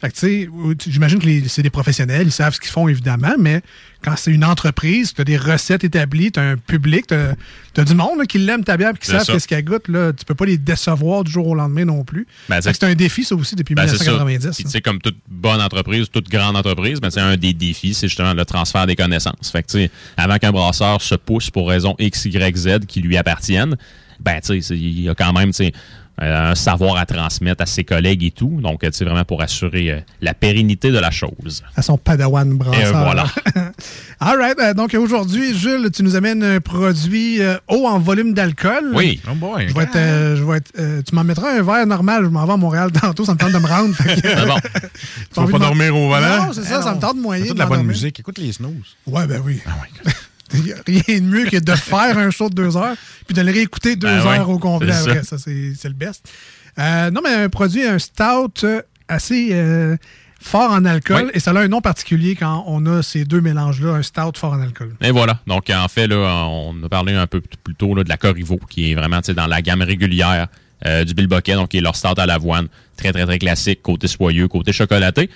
Fait que, tu sais, j'imagine que c'est des professionnels, ils savent ce qu'ils font, évidemment, mais quand c'est une entreprise, tu as des recettes établies, tu as un public, tu as, du monde là, qui l'aime ta bière et qui savent qu'est-ce qu'elle goûte. Là, tu peux pas les décevoir du jour au lendemain non plus. Ben, c'est un défi, ça aussi, depuis Ben, c'est ça. 1990. Puis, tu sais, comme toute bonne entreprise, toute grande entreprise, ben, c'est un des défis, c'est justement le transfert des connaissances. Fait que, avant qu'un brasseur se pousse pour raison X, Y, Z qui lui appartiennent, ben, tu sais, il y a quand même, tu sais, un savoir à transmettre à ses collègues et tout. Donc, euh, tu sais, vraiment pour assurer euh, la pérennité de la chose. à son padawan brasseur. Et voilà. All right. euh, donc aujourd'hui, Jules, tu nous amènes un produit euh, haut en volume d'alcool. Oui. Oh boy. Je vais être, euh, je vais être, euh, tu m'en mettras un verre normal. Je m'en vais à Montréal tantôt. Ça me tente de me rendre. fait que- Ah bon. Tu vas pas dormir au volant? Non, c'est ça. ça me tente de moyen. Toute la bonne musique. Écoute les snooze. Ouais, ben oui. Il y a Rien de mieux que de faire un show de deux heures puis de le réécouter deux Ben ouais, heures au complet c'est ça. c'est le best. Euh, non, mais un produit, un stout euh, assez euh, fort en alcool Oui. et ça a un nom particulier quand on a ces deux mélanges-là, un stout fort en alcool. Et voilà. Donc, en fait, là, on a parlé un peu plus tôt là, de la Corriveau, qui est vraiment dans la gamme régulière euh, du Bilboquet, donc qui est leur start à l'avoine. Très, très, très classique, côté soyeux, côté chocolaté.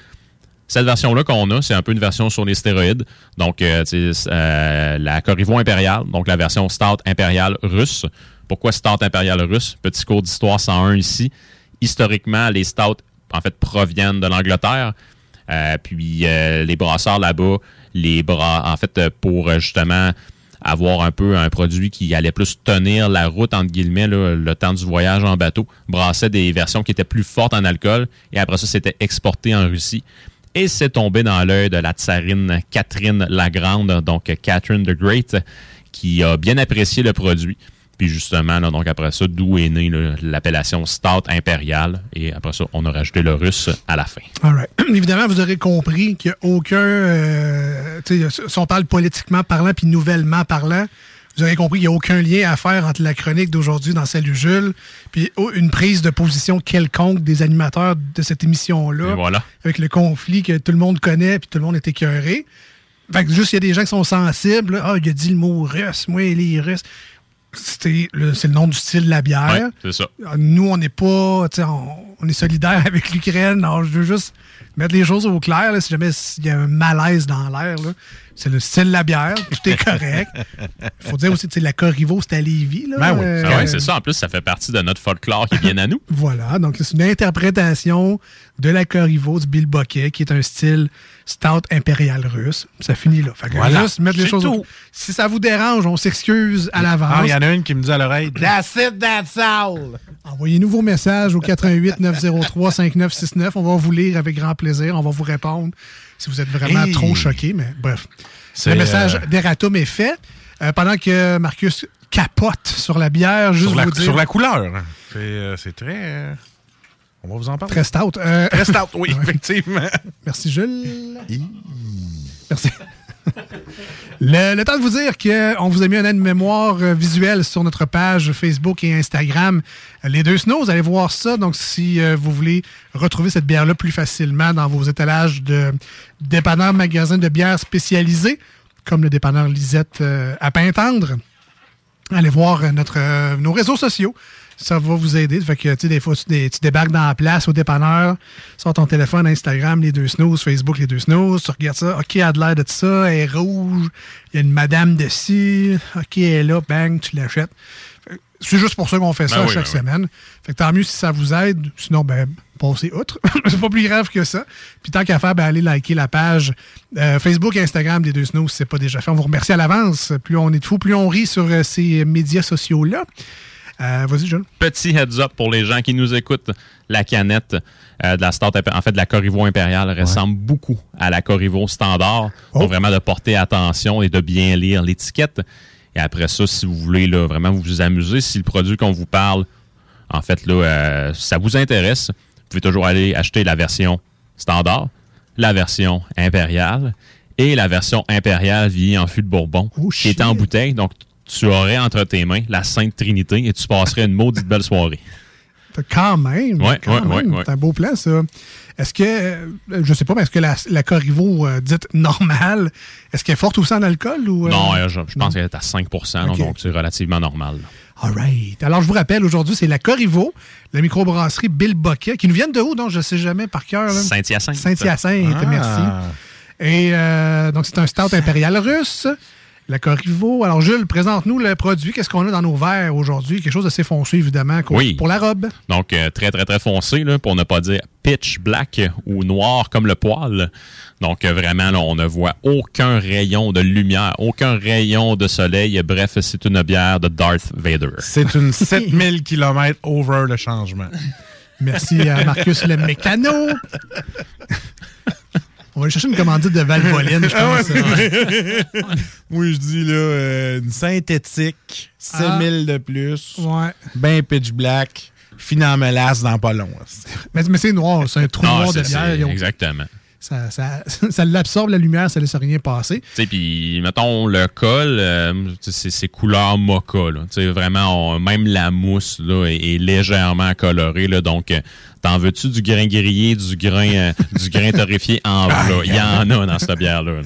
Cette version-là qu'on a, c'est un peu une version sur les stéroïdes. Donc, euh, euh, la Corriveau impériale, donc la version Stout impériale russe. Pourquoi Stout impériale russe? Petit cours d'histoire 101 ici. Historiquement, les Stouts, en fait, proviennent de l'Angleterre. Euh, puis les brasseurs là-bas, les bras, en fait, pour justement avoir un peu un produit qui allait plus tenir la route, entre guillemets, le temps du voyage en bateau, brassaient des versions qui étaient plus fortes en alcool. Et après ça, c'était exporté en Russie. Et c'est tombé dans l'œil de la tsarine Catherine la Grande, donc Catherine the Great, qui a bien apprécié le produit. Puis justement, donc après ça, d'où est née l'appellation Stout impériale. Et après ça, on a rajouté le russe à la fin. Évidemment, vous aurez compris qu'il n'y a aucun. euh, si on parle politiquement parlant puis nouvellement parlant, vous aurez compris qu'il n'y a aucun lien à faire entre la chronique d'aujourd'hui dans Salut Jules puis oh, une prise de position quelconque des animateurs de cette émission-là. Voilà. Avec le conflit que tout le monde connaît puis tout le monde est écœuré. Fait que juste, il y a des gens qui sont sensibles. Ah, il a dit le mot russe. Moi, les Russes. C'était le- C'est le nom du style de la bière. Ouais, c'est ça. Nous, on n'est pas, tu sais, on, on est solidaire avec l'Ukraine. Alors, je veux juste mettre les choses au clair. là, si jamais il y a un malaise dans l'air, là. C'est le style de la bière. Tout est correct. Il faut dire aussi que la Corriveau, c'est à Lévis. Là, Ben oui. Euh, Ah ouais, c'est ça. En plus, ça fait partie de notre folklore qui vient à nous. Voilà, donc c'est une interprétation de la Corriveau du Bill Boquet, qui est un style stout impérial russe. Ça finit là. Fait que Voilà. juste mettre les choses au-. Si ça vous dérange, on s'excuse à l'avance. Ah, il y en a une qui me dit à l'oreille That's it, that's all. Envoyez-nous vos messages au 88 903 5969. On va vous lire avec grand plaisir. On va vous répondre si vous êtes vraiment Hey. trop choqué. Mais bref, le message euh, d'Eratum est fait. Euh, pendant que Marcus capote sur la bière, juste Sur la, vous dire. sur la couleur. C'est euh, c'est très. On va vous en parler. Très stout. Euh, Très stout, oui, effectivement. Merci, Jules. Merci. Le, le temps de vous dire qu'on vous a mis un aide-mémoire euh, visuel sur notre page Facebook et Instagram. Euh, Les deux snows, allez voir ça. Donc, si euh, vous voulez retrouver cette bière-là plus facilement dans vos étalages de dépanneurs magasins de bières spécialisés, comme le dépanneur Lisette euh, à Pintendre, allez voir notre, euh, nos réseaux sociaux. Ça va vous aider. Fait que, tu sais, des fois, tu, dé- tu débarques dans la place au dépanneur, sors ton téléphone, Instagram, les deux snooze, Facebook, les deux snooze, tu regardes ça, OK, elle a de l'air de ça, elle est rouge, il y a une madame dessus, OK, elle est là, bang, tu l'achètes. C'est juste pour ça qu'on fait ça Ben oui, chaque ben oui. semaine. Fait que tant mieux si ça vous aide. Sinon, ben, passez outre. c'est pas plus grave que ça. Puis tant qu'à faire, ben, allez liker la page euh, Facebook et Instagram des deux snows si c'est pas déjà fait. On vous remercie à l'avance. Plus on est de fous, plus on rit sur euh, ces médias sociaux-là. Euh, Vas-y, John. Petit heads up pour les gens qui nous écoutent. La canette euh, de la Stout, Imp- en fait, de la Corriveau impériale ressemble beaucoup à la Corriveau standard. Oh. Donc, vraiment de porter attention et de bien lire l'étiquette. Et après ça, si vous voulez là, vraiment vous amuser, si le produit qu'on vous parle, en fait, là, euh, ça vous intéresse, vous pouvez toujours aller acheter la version standard, la version impériale et la version impériale vieillie en fût de Bourbon, qui est en bouteille. Donc, tu aurais entre tes mains la Sainte Trinité et tu passerais une maudite belle soirée. Quand même. Ouais, quand ouais, même. ouais, ouais. C'est un beau plan, ça. Est-ce que, euh, je sais pas, mais est-ce que la, la Corriveau euh, dite normale, est-ce qu'elle est forte aussi en alcool? Ou, euh? Non, je, je pense qu'elle est à 5 là, Ok. donc c'est relativement normal. All right. Alors, je vous rappelle, aujourd'hui, c'est la Corriveau, la microbrasserie Bill Boquet, qui nous viennent de où, donc? Je sais jamais par cœur. Saint-Hyacinthe. Saint-Hyacinthe, Ah. merci. Et euh, donc, c'est un stout impérial russe. La Corriveau. Alors, Jules, présente-nous le produit. Qu'est-ce qu'on a dans nos verres aujourd'hui? Quelque chose d'assez foncé, évidemment, quoi, Oui. pour la robe. Donc, euh, très, très, très foncé, là, pour ne pas dire pitch black ou noir comme le poil. Donc, euh, vraiment, là, on ne voit aucun rayon de lumière, aucun rayon de soleil. Bref, c'est une bière de Darth Vader. C'est une 7000 km over le changement. Merci à Marcus le mécano. On va aller chercher une commandite de Valvoline, je Ah pense. ouais. Moi, je dis là, euh, une synthétique, 7000 de plus. Ouais. Ben pitch black, fin en mélasse dans pas long. Mais, mais c'est noir, c'est un trou Ah, noir de bière. Exactement. Ça, ça, ça l'absorbe la lumière, ça laisse rien passer. Tu sais, puis mettons le col, euh, c'est couleur mocha. Là. Tu sais, vraiment, on- même la mousse là, est, est légèrement colorée. Là, donc, euh, t'en veux-tu du grain grillé, du grain, euh, du grain torréfié? En plat? Il y en a dans cette bière-là. là.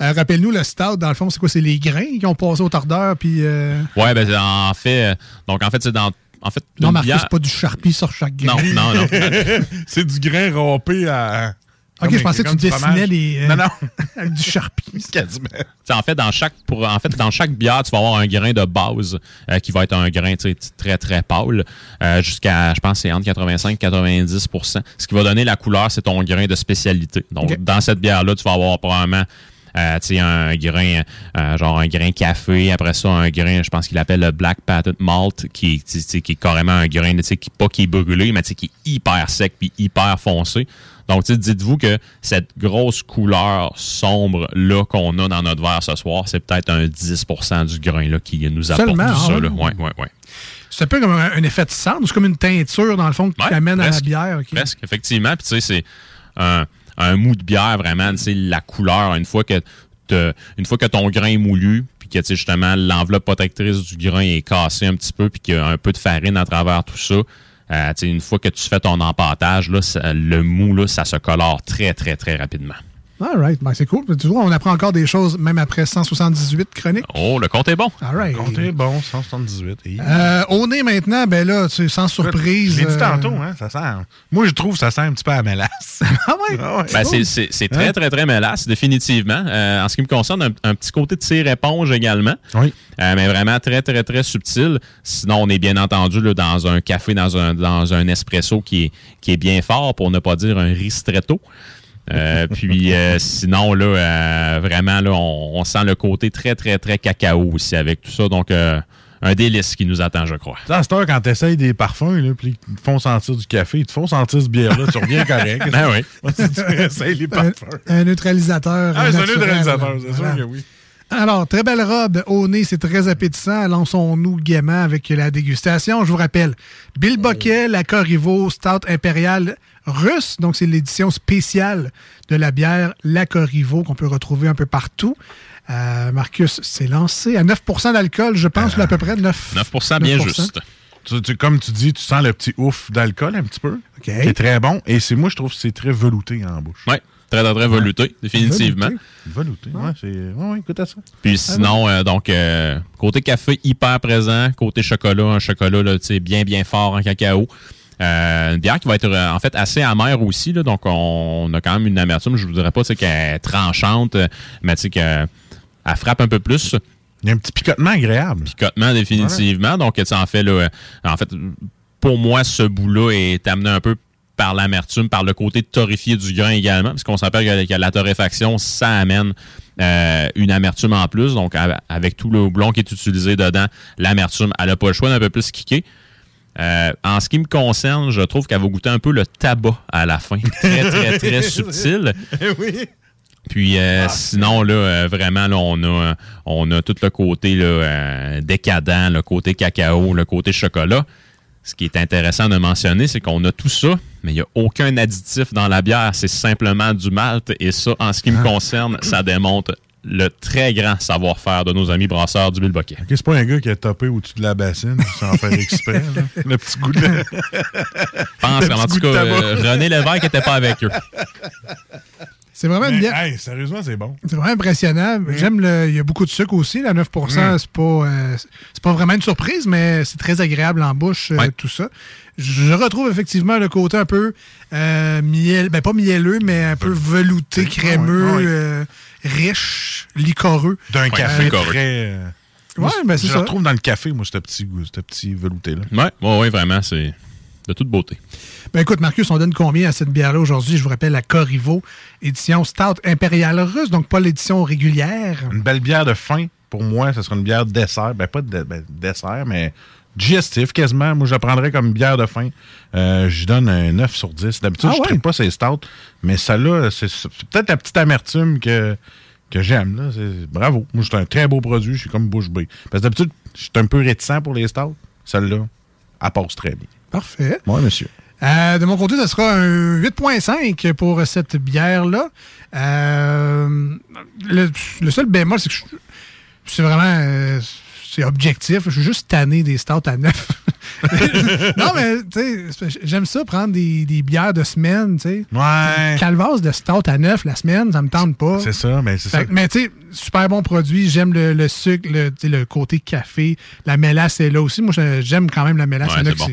Euh, Rappelle-nous, le stout, dans le fond, c'est quoi? C'est les grains qui ont passé au tordeur, puis... euh, Ouais, ben en fait, euh, donc en fait, c'est dans. En fait, Non, Marcus, bière- c'est pas du charpie sur chaque grain. Non, non, non. c'est du grain râpé à. Ok, je pensais que tu dessinais les... euh, Non, non. avec du charpie. Quasiment. T'sais, en fait, dans chaque pour en fait dans chaque bière, tu vas avoir un grain de base euh, qui va être un grain tu sais, très très pâle euh, jusqu'à je pense c'est entre 85 et 90% Ce qui va donner la couleur, c'est ton grain de spécialité. Donc dans cette bière là, tu vas avoir probablement euh, tu sais, un grain, euh, genre un grain café. Après ça, un grain, je pense qu'il appelle le Black Patent Malt, qui, est- tu sais, qui est carrément un grain, tu sais, qui, pas qui est brûlé, mais tu sais, qui est hyper sec puis hyper foncé. Donc, dites-vous que cette grosse couleur sombre-là qu'on a dans notre verre ce soir, c'est peut-être un 10% du grain là, qui nous apporte Seulement, tout ça. ah là. ouais. Ouais. C'est un peu comme un, un effet de cendre, c'est comme une teinture, dans le fond, qui amène à la bière. ok. Presque, effectivement. Puis tu sais, c'est un, un mou de bière, vraiment, tu sais, la couleur, une fois que une fois que ton grain est moulu, puis que tu sais, justement l'enveloppe protectrice du grain est cassée un petit peu, puis qu'il y a un peu de farine à travers tout ça, euh, une fois que tu fais ton empâtage, là, le mou, là, ça se colore très, très, très rapidement. All right, ben, c'est cool. Tu vois, on apprend encore des choses, même après 178 chroniques. Oh, le compte est bon. All right. Compte est bon, 178. Et- Euh, au nez maintenant, ben là, tu sais, sans surprise. Je l'ai dit euh, tantôt, hein, ça sent. Moi, je trouve que ça sent un petit peu à mélasse. Ah ouais? Ben, c'est- c'est c'est très, Hein? très, très mélasse, définitivement. Euh, en ce qui me concerne, un, un petit côté de tire-éponge également. Oui. Euh, mais vraiment très, très, très subtil. Sinon, on est bien entendu là, dans un café, dans un, dans un espresso qui est, qui est bien fort, pour ne pas dire un ristretto. Euh, puis euh, sinon, là, euh, vraiment, là, on, on sent le côté très, très, très cacao aussi avec tout ça. Donc, euh, un délice qui nous attend, je crois. À cette heure, quand tu essayes des parfums, là, puis ils te font sentir du café, ils te font sentir ce bière-là, tu reviens correct. Ben oui. tu essayes les parfums. Un, un neutralisateur. Ah, c'est un naturel. neutralisateur, c'est Voilà. sûr que oui. Alors, très belle robe au nez, c'est très appétissant. Lançons-nous gaiement avec la dégustation. Je vous rappelle, Bill Boquet, la Corriveau Stout Impériale russe. Donc, c'est l'édition spéciale de la bière La Corriveau qu'on peut retrouver un peu partout. Euh, Marcus s'est lancé à 9% d'alcool, je pense, à peu près 9. 9 bien 9%. juste. Tu- tu- comme tu dis, tu sens le petit ouf d'alcool un petit peu. OK. Qui est très bon. Et c'est moi, je trouve que c'est très velouté en bouche. Oui, très, très, très velouté, définitivement. Velouté, ouais, c'est. Ouais, ouais, écoute à ça. Puis sinon, euh, donc, euh, côté café hyper présent, côté chocolat, un chocolat là, tu sais, bien, bien fort en cacao. Euh, une bière qui va être euh, en fait assez amère aussi, là, donc on, on a quand même une amertume. Je ne voudrais pas tu sais, qu'elle est tranchante, mais tu sais qu'elle elle frappe un peu plus. Il y a un petit picotement agréable. Picotement, définitivement. Donc, tu sais, en fait, là, en fait, pour moi, ce bout-là est amené un peu par l'amertume, par le côté torréfié du grain également, parce qu'on s'appelle que, que la torréfaction, ça amène euh, une amertume en plus. Donc, av- avec tout le houblon qui est utilisé dedans, l'amertume, elle n'a pas le choix d'un peu plus kicker. Euh, en ce qui me concerne, je trouve qu'elle va goûter un peu le tabac à la fin. Très, très, très subtil. oui. Puis euh, sinon, là, euh, vraiment, là, on a, on a tout le côté là, décadent, le côté cacao, le côté chocolat. Ce qui est intéressant de mentionner, c'est qu'on a tout ça, mais il n'y a aucun additif dans la bière. C'est simplement du malt. Et ça, en ce qui me concerne, ça démontre le très grand savoir-faire de nos amis brasseurs du Bilboquet. Ok, c'est pas un gars qui a topé au-dessus de la bassine sans faire exprès. là. Le petit goût de. Je pense, Le en petit tout cas, euh, René Lévesque n'était pas avec eux. C'est vraiment une bière. hey, sérieusement, c'est bon. C'est vraiment impressionnant. J'aime le. Il y a beaucoup de sucre aussi. La 9 Mm. c'est pas, euh, c'est pas vraiment une surprise, mais c'est très agréable en bouche, euh, tout ça. Je retrouve effectivement le côté un peu euh, miel, ben pas mielleux, mais un peu velouté, crémeux, ouais, ouais. euh, riche, liquoreux. D'un café Euh, très. Ouais, ben, c'est je le retrouve dans le café, moi, ce petit goût, ce petit velouté-là. Ouais, ouais, ouais, vraiment, c'est de toute beauté. Ben écoute, Marcus, on donne combien à cette bière-là aujourd'hui? Je vous rappelle la Corrivo, édition Stout Impériale Russe, donc pas l'édition régulière. Une belle bière de fin, pour moi, ce sera une bière de dessert. Ben, pas de ben, dessert, mais digestif quasiment. Moi, je la prendrais comme bière de fin. Euh, je donne un 9 sur 10. D'habitude, Ah je ne ouais? pas ces stouts, mais celle-là, c'est c'est peut-être la petite amertume que, que j'aime. Bravo. Moi, c'est un très beau produit. Je suis comme bouche bée. Parce que d'habitude, je suis un peu réticent pour les stouts. Celle-là, elle passe très bien. Parfait. Oui, monsieur. Euh, de mon côté, ce sera un 8.5 pour cette bière-là. Euh, le, le seul bémol, c'est que je- c'est vraiment euh, c'est objectif. Je suis juste tanné des stouts à neuf. non, mais tu sais, j'aime ça prendre des, des bières de semaine, tu sais. Ouais. Calvas de stout à neuf la semaine, ça me tente pas. C'est ça, mais c'est ça. que- Mais tu sais, super bon produit. J'aime le, le sucre, le, le côté café. La mélasse est là aussi. Moi, j'aime quand même la mélasse. Ouais, il, y en a qui, bon.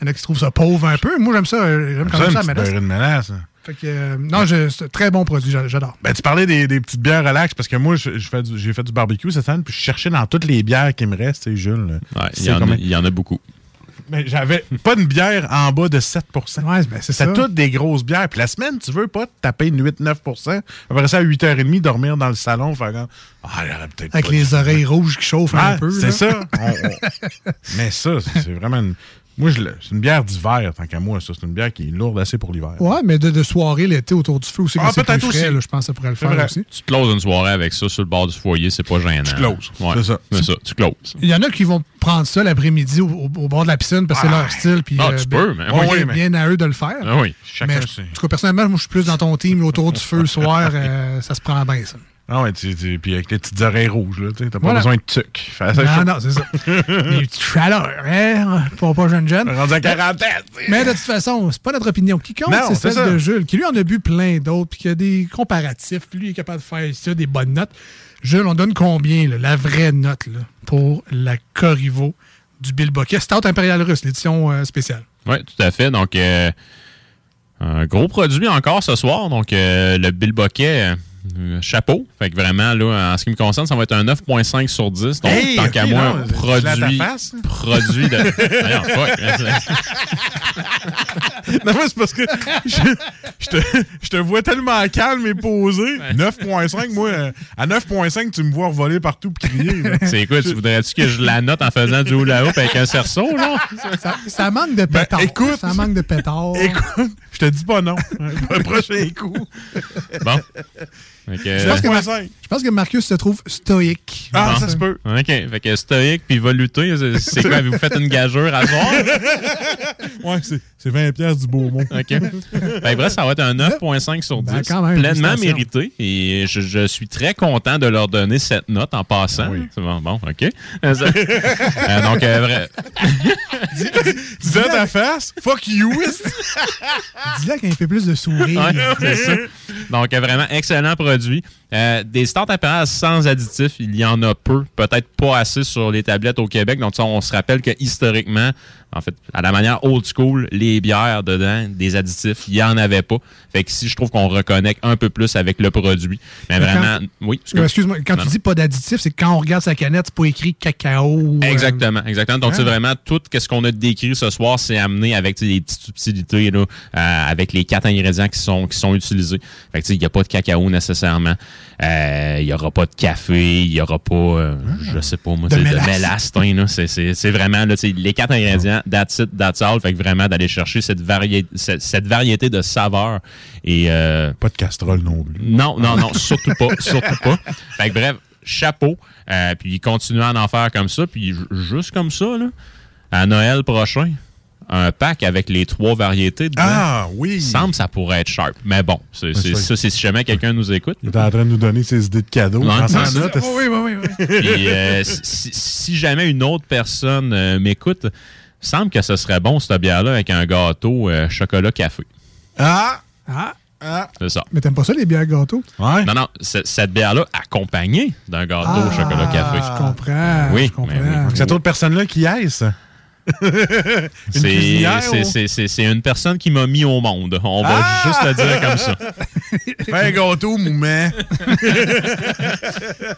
il y en a qui trouvent ça pauvre un peu. Moi, j'aime ça. J'aime quand même ça, la mélasse. mélasse. Fait que, euh, non, c'est un très bon produit. j'a- J'adore. Ben, tu parlais des, des petites bières relax parce que moi, j'ai fait du barbecue cette semaine, puis je cherchais dans toutes les bières qui me restent, tu sais, Jules. Ouais, il y en a- combien- il y en a beaucoup. Mais j'avais pas une bière en bas de 7 Ouais, ben, c'est ça. C'est toutes des grosses bières. Puis la semaine, tu veux pas te taper une 8-9 Après ça, à 8h30, dormir dans le salon, faire comme, Ah, Avec pas les oreilles rouges qui chauffent un peu. C'est ça. On- on- Mais ça, c'est c'est vraiment une. Moi, je le- c'est une bière d'hiver, tant qu'à moi. ça. C'est une bière qui est lourde assez pour l'hiver. Ouais, mais de, de soirée l'été autour du feu aussi, quand Ah, plus peut-être frais, aussi. là, je pense que ça pourrait le faire vrai. aussi. Tu closes une soirée avec ça sur le bord du foyer, c'est pas gênant. Tu closes. Ouais, C'est ça. C'est ça, tu closes. Il y en a qui vont prendre ça l'après-midi au, au- au bord de la piscine parce que c'est leur style. Puis, Ah, euh, tu ben, peux, mais- bien- Oui, oui, mais- bien à eux de le faire. Ah oui. Chacun mais, ses- en tout cas, personnellement, moi, je suis plus dans ton team autour du feu le soir. euh, ça se prend bien, ça. Ah ouais, tu, tu- puis avec les petites oreilles rouges, là, tu sais, t'as pas Voilà. besoin de tuc. Fais Non, chaud. non, c'est ça. Des petites chaleurs, hein, pour pas jeune jeune. Rendu à quarantaine, Mais de toute façon, c'est pas notre opinion qui compte, c'est celle ça. de Jules, qui lui en a bu plein d'autres, puis qui a des comparatifs, lui il est capable de faire ça, des bonnes notes. Jules, on donne combien, là, la vraie note, là, pour la Corrivo du Bill Bucket? Stout Impérial Russe, l'édition euh, spéciale. Oui, tout à fait. Donc, euh, un gros produit encore ce soir. Donc, euh, le Bill Boquet, euh, chapeau. Fait que vraiment, là, en ce qui me concerne, ça va être un 9,5 sur 10. Donc, Hey, tant qu'à moi, non, produit. Produit de. Voyons, fuck. non, mais c'est parce que je, je te, je te vois tellement calme et posé. 9.5, moi, euh, à 9.5, tu me vois revoler partout et crier. C'est quoi, tu voudrais-tu que je la note en faisant du hula hoop avec un cerceau, là? Ça, ça manque de pétard. Ben, écoute. ça manque de pétard. Écoute, je te dis pas non. Le prochain coup. Bon. Fait Je pense, que Mar- 9.5. je pense que Marcus se trouve stoïque. Ah, ça se peut. OK. Fait que stoïque puis voluté, c'est- c'est quoi? Vous faites une gageure à soir? Ouais, c'est, c'est 20 pièces du beau mot. OK. Ben, bref, ça va être un 9.5 sur 10. Ben, quand même, pleinement mérité. Et je, je suis très content de leur donner cette note en passant. C'est bon, bon, OK. Euh, euh, donc, euh, vrai- Dis à ta face, fuck you. Dis-là qu'il y a un peu plus de sourire. Ouais, c'est ça. Donc, euh, vraiment, excellent produit. Euh, des start apparats sans additifs, il y en a peu, peut-être pas assez sur les tablettes au Québec. Donc, on se rappelle que historiquement, en fait, à la manière old school, les bières dedans, des additifs, il n'y en avait pas. Fait que si je trouve qu'on reconnecte un peu plus avec le produit. Mais Mais vraiment, oui. Excuse-moi, quand Non, tu non. dis pas d'additif, c'est quand on regarde sa canette, c'est pas écrit cacao. euh, Exactement, exactement. Donc, Ah. c'est vraiment tout ce qu'on a décrit ce soir, c'est amené avec des petites subtilités, là, euh, avec les quatre ingrédients qui sont, qui sont utilisés. Fait que, tu sais, il n'y a pas de cacao nécessairement. Euh, Il n'y aura pas de café, il n'y aura pas, euh, je sais pas moi, De de mélasse. hein. C'est- vraiment là, les quatre ingrédients, that's it, that's all. Fait que vraiment d'aller chercher cette, variété cette, cette variété de saveurs. Et, euh, pas de casserole non plus. Non, non, non, surtout pas, surtout pas. Fait que bref, chapeau. Puis continuer à en faire comme ça. Puis ju- juste comme ça, là, à Noël prochain, un pack avec les trois variétés dedans. Ah, oui. semble que ça pourrait être sharp. Mais bon, c'est c'est- ça- ça, c'est si jamais quelqu'un nous écoute. Il est en train de nous donner ses idées de cadeaux. Ça note. ça. Oui, oui, oui. oui. Puis, euh, si, si jamais une autre personne euh, m'écoute, semble que ce serait bon, cette bière-là, avec un gâteau euh, chocolat-café. Ah! Ah! Ah! C'est ça. Mais t'aimes pas ça, les bières gâteaux? Ouais. Non, non, cette bière-là accompagnée d'un gâteau au chocolat-café. Je comprends. Oui, je comprends. mais oui. Cette autre personne-là qui est Une C'est- une personne qui m'a mis au monde. On va Ah! juste le dire comme ça. Fais un gâteau, moumet.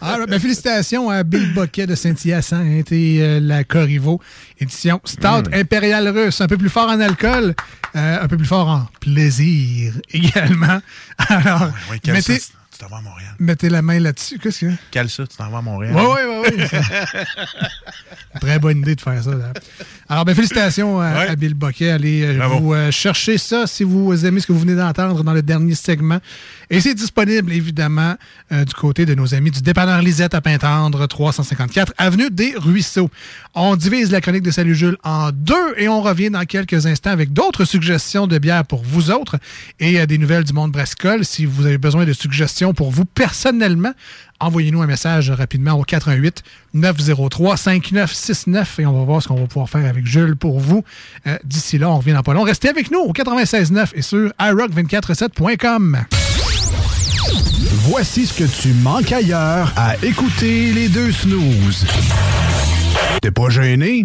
Ah, ben, félicitations à Bill Boquet de Saint-Hyacinthe et euh, la Corriveau, édition Stout Mm. Impérial Russe. Un peu plus fort en alcool, euh, un peu plus fort en plaisir également. Alors, Oui, quel mettez, ça, tu t'en vas à Montréal. mettez la main là-dessus. Qu'est-ce que Cale ça, tu t'en vas à Montréal? Oui, oui, oui. Très bonne idée de faire ça. là. Alors, ben, félicitations à, à Bill Boquet. Allez euh, Bravo. vous euh, chercher ça si vous aimez ce que vous venez d'entendre dans le dernier segment. Et c'est disponible, évidemment, euh, du côté de nos amis du dépanneur Lisette à Pintendre, 354 Avenue des Ruisseaux. On divise la chronique de Salut Jules en deux et on revient dans quelques instants avec d'autres suggestions de bières pour vous autres et euh, des nouvelles du monde brassicole. Si vous avez besoin de suggestions pour vous personnellement, envoyez-nous un message rapidement au 88 903 5969 et on va voir ce qu'on va pouvoir faire avec Jules pour vous. Euh, D'ici là, on revient dans pas long. Restez avec nous au 96.9 et sur iRock247.com. Voici ce que tu manques ailleurs à écouter les deux snooze. T'es pas gêné?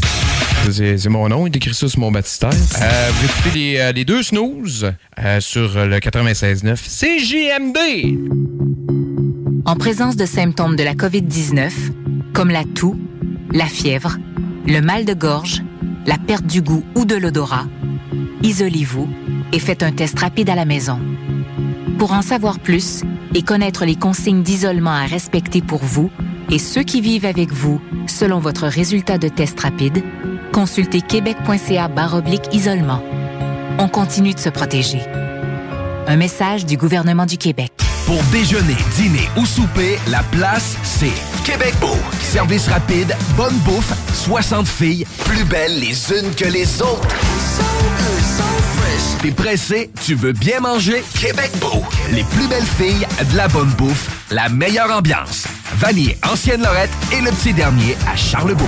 C'est mon nom, il écrit ça sur mon baptistère. Euh, vous écoutez les, euh, les deux snooze euh, sur le 96.9 CJMD. En présence de symptômes de la COVID-19, comme la toux, la fièvre, le mal de gorge, la perte du goût ou de l'odorat, isolez-vous et faites un test rapide à la maison. Pour en savoir plus et connaître les consignes d'isolement à respecter pour vous et ceux qui vivent avec vous selon votre résultat de test rapide, consultez québec.ca baroblique isolement. On continue de se protéger. Un message du gouvernement du Québec. Pour déjeuner, dîner ou souper, la place, c'est Québec Beau. Service rapide, bonne bouffe, 60 filles, plus belles les unes que les autres. T'es pressé, tu veux bien manger? Québec Beau. Les plus belles filles, de la bonne bouffe, la meilleure ambiance. Vanier, Ancienne Lorette et le petit dernier à Charlebourg.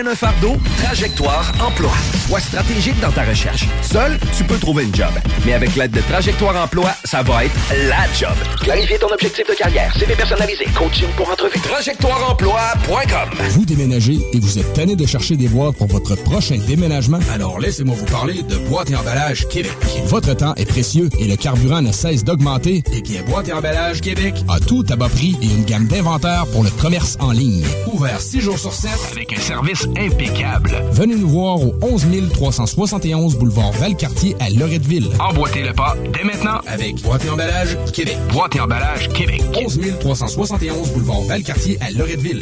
un fardeau, Trajectoire Emploi. Sois stratégique dans ta recherche. Seul, tu peux trouver une job. Mais avec l'aide de Trajectoire Emploi, ça va être la job. Clarifier ton objectif de carrière, CV personnalisé, coaching pour entrevue. TrajectoireEmploi.com Vous déménagez et vous êtes tanné de chercher des boîtes pour votre prochain déménagement? Alors laissez-moi vous parler de Boîte et Emballage Québec. Votre temps est précieux et le carburant ne cesse d'augmenter. Eh bien, Boîte et Emballage Québec a tout à bas prix et une gamme d'inventaires pour le commerce en ligne. Ouvert 6 jours sur 7 avec un service impeccable. Venez nous voir au 11 371 boulevard Valcartier à Loretteville. Emboîtez le pas dès maintenant avec Boîte et Emballage Québec. Boîte et Emballage Québec. 11 371 boulevard Valcartier à Loretteville.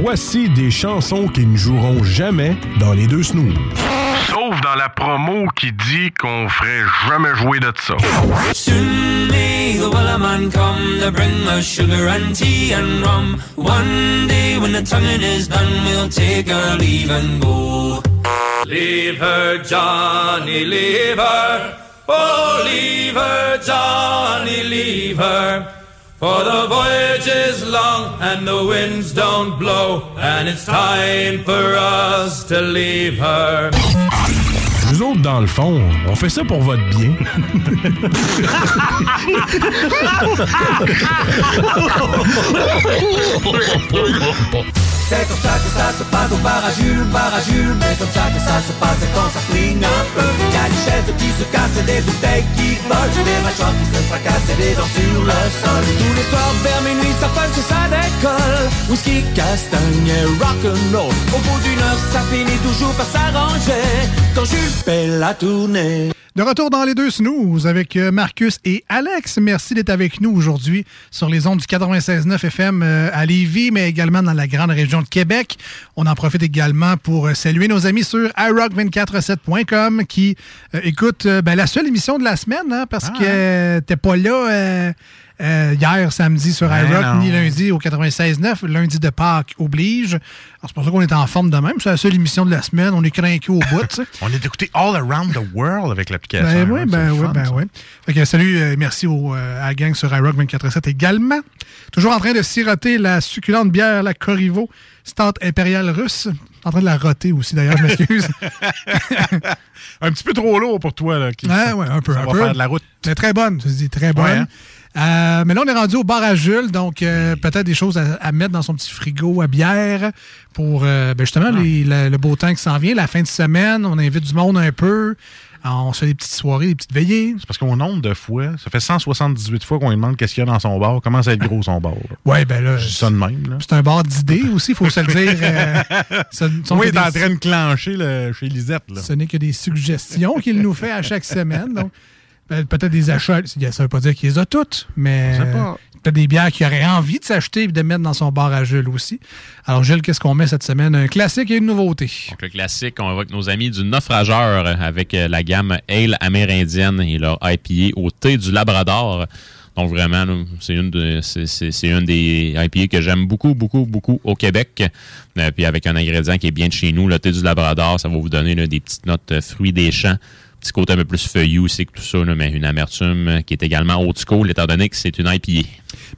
Voici des chansons qui ne joueront jamais dans les deux snooze. Sauf dans la promo qui dit qu'on ferait jamais jouer de ça. Soon may the Wellerman come to bring us sugar and tea and rum. One day when the tonguing is done, we'll take our leave and go. Leave her, Johnny, leave her. Oh, leave her, Johnny, leave her. For the voyage is long and the winds don't blow, and it's time for us to leave her. Nous autres, dans le fond, on fait ça pour votre bien. C'est comme ça que ça se passe au bar à Jules, bar à Jules Mais comme ça que ça se passe quand ça flingue un peu. Y'a des chaises qui se cassent, des bouteilles qui volent Des mâchoires qui se fracassent et des dents sur le sol. Tous les soirs vers minuit ça punch et ça décolle. Whisky, castagne et rock'n'roll. Au bout d'une heure ça finit toujours par s'arranger. Quand Jules fait la tournée De retour dans les deux snooze avec euh, Marcus et Alex. Merci d'être avec nous aujourd'hui sur les ondes du 96.9 FM euh, à Lévis, mais également dans la grande région de Québec. On en profite également pour euh, saluer nos amis sur iRock247.com qui euh, écoutent euh, ben, la seule émission de la semaine hein, parce que euh, t'es pas là euh, hier samedi sur Ben iRock ni lundi au 96.9. Lundi de Pâques oblige. C'est pour ça qu'on est en forme de même. C'est la seule émission de la semaine. On est craqué au bout. tu. On est écouté all around the world avec l'application. Ben oui, hein, ben oui, le fun, ben oui. Fait que salut, euh, merci au, euh, à la gang sur iRock 24.7 également. Toujours en train de siroter la succulente bière, la Corrivo, Stout impériale russe. En train de la roter aussi, d'ailleurs, je m'excuse. un petit peu trop lourd pour toi. Là, qui- Ouais, ouais, un peu. Ça un va peu. faire de la route. Mais très bonne, je dis très bonne. Ouais, hein? Euh, mais là, on est rendu au bar à Jules, donc euh, peut-être des choses à, à mettre dans son petit frigo à bière pour euh, ben, justement les- le, le beau temps qui s'en vient, la fin de semaine. On invite du monde un peu. On se fait des petites soirées, des petites veillées. C'est parce qu'on nombre de fois, ça fait 178 fois qu'on lui demande qu'est-ce qu'il y a dans son bar. Comment ça va être gros son bar? Ouais, ben là. Je ça de même. C'est un bar d'idées aussi, il faut se le dire. euh, ce- oui, que il est en train de clencher là, chez Lisette. Là. Ce n'est que des suggestions qu'il nous fait à chaque semaine. Donc, peut-être des achats. Ça ne veut pas dire qu'il les a toutes, mais peut-être des bières qu'il aurait envie de s'acheter et de mettre dans son bar à Jules aussi. Alors, Jules, qu'est-ce qu'on met cette semaine? Un classique et une nouveauté. Donc, le classique, on va avec nos amis du naufrageur avec euh, la gamme Ale amérindienne et leur IPA au thé du Labrador. Donc, vraiment, c'est une, de- c'est- c'est- c'est une des IPA que j'aime beaucoup, beaucoup, beaucoup au Québec. Euh, puis avec un ingrédient qui est bien de chez nous, le thé du Labrador, ça va vous donner là, des petites notes euh, fruits des champs. Petit côté un peu plus feuillu aussi que tout ça, là, mais une amertume euh, qui est également old school, étant donné que c'est une IPA.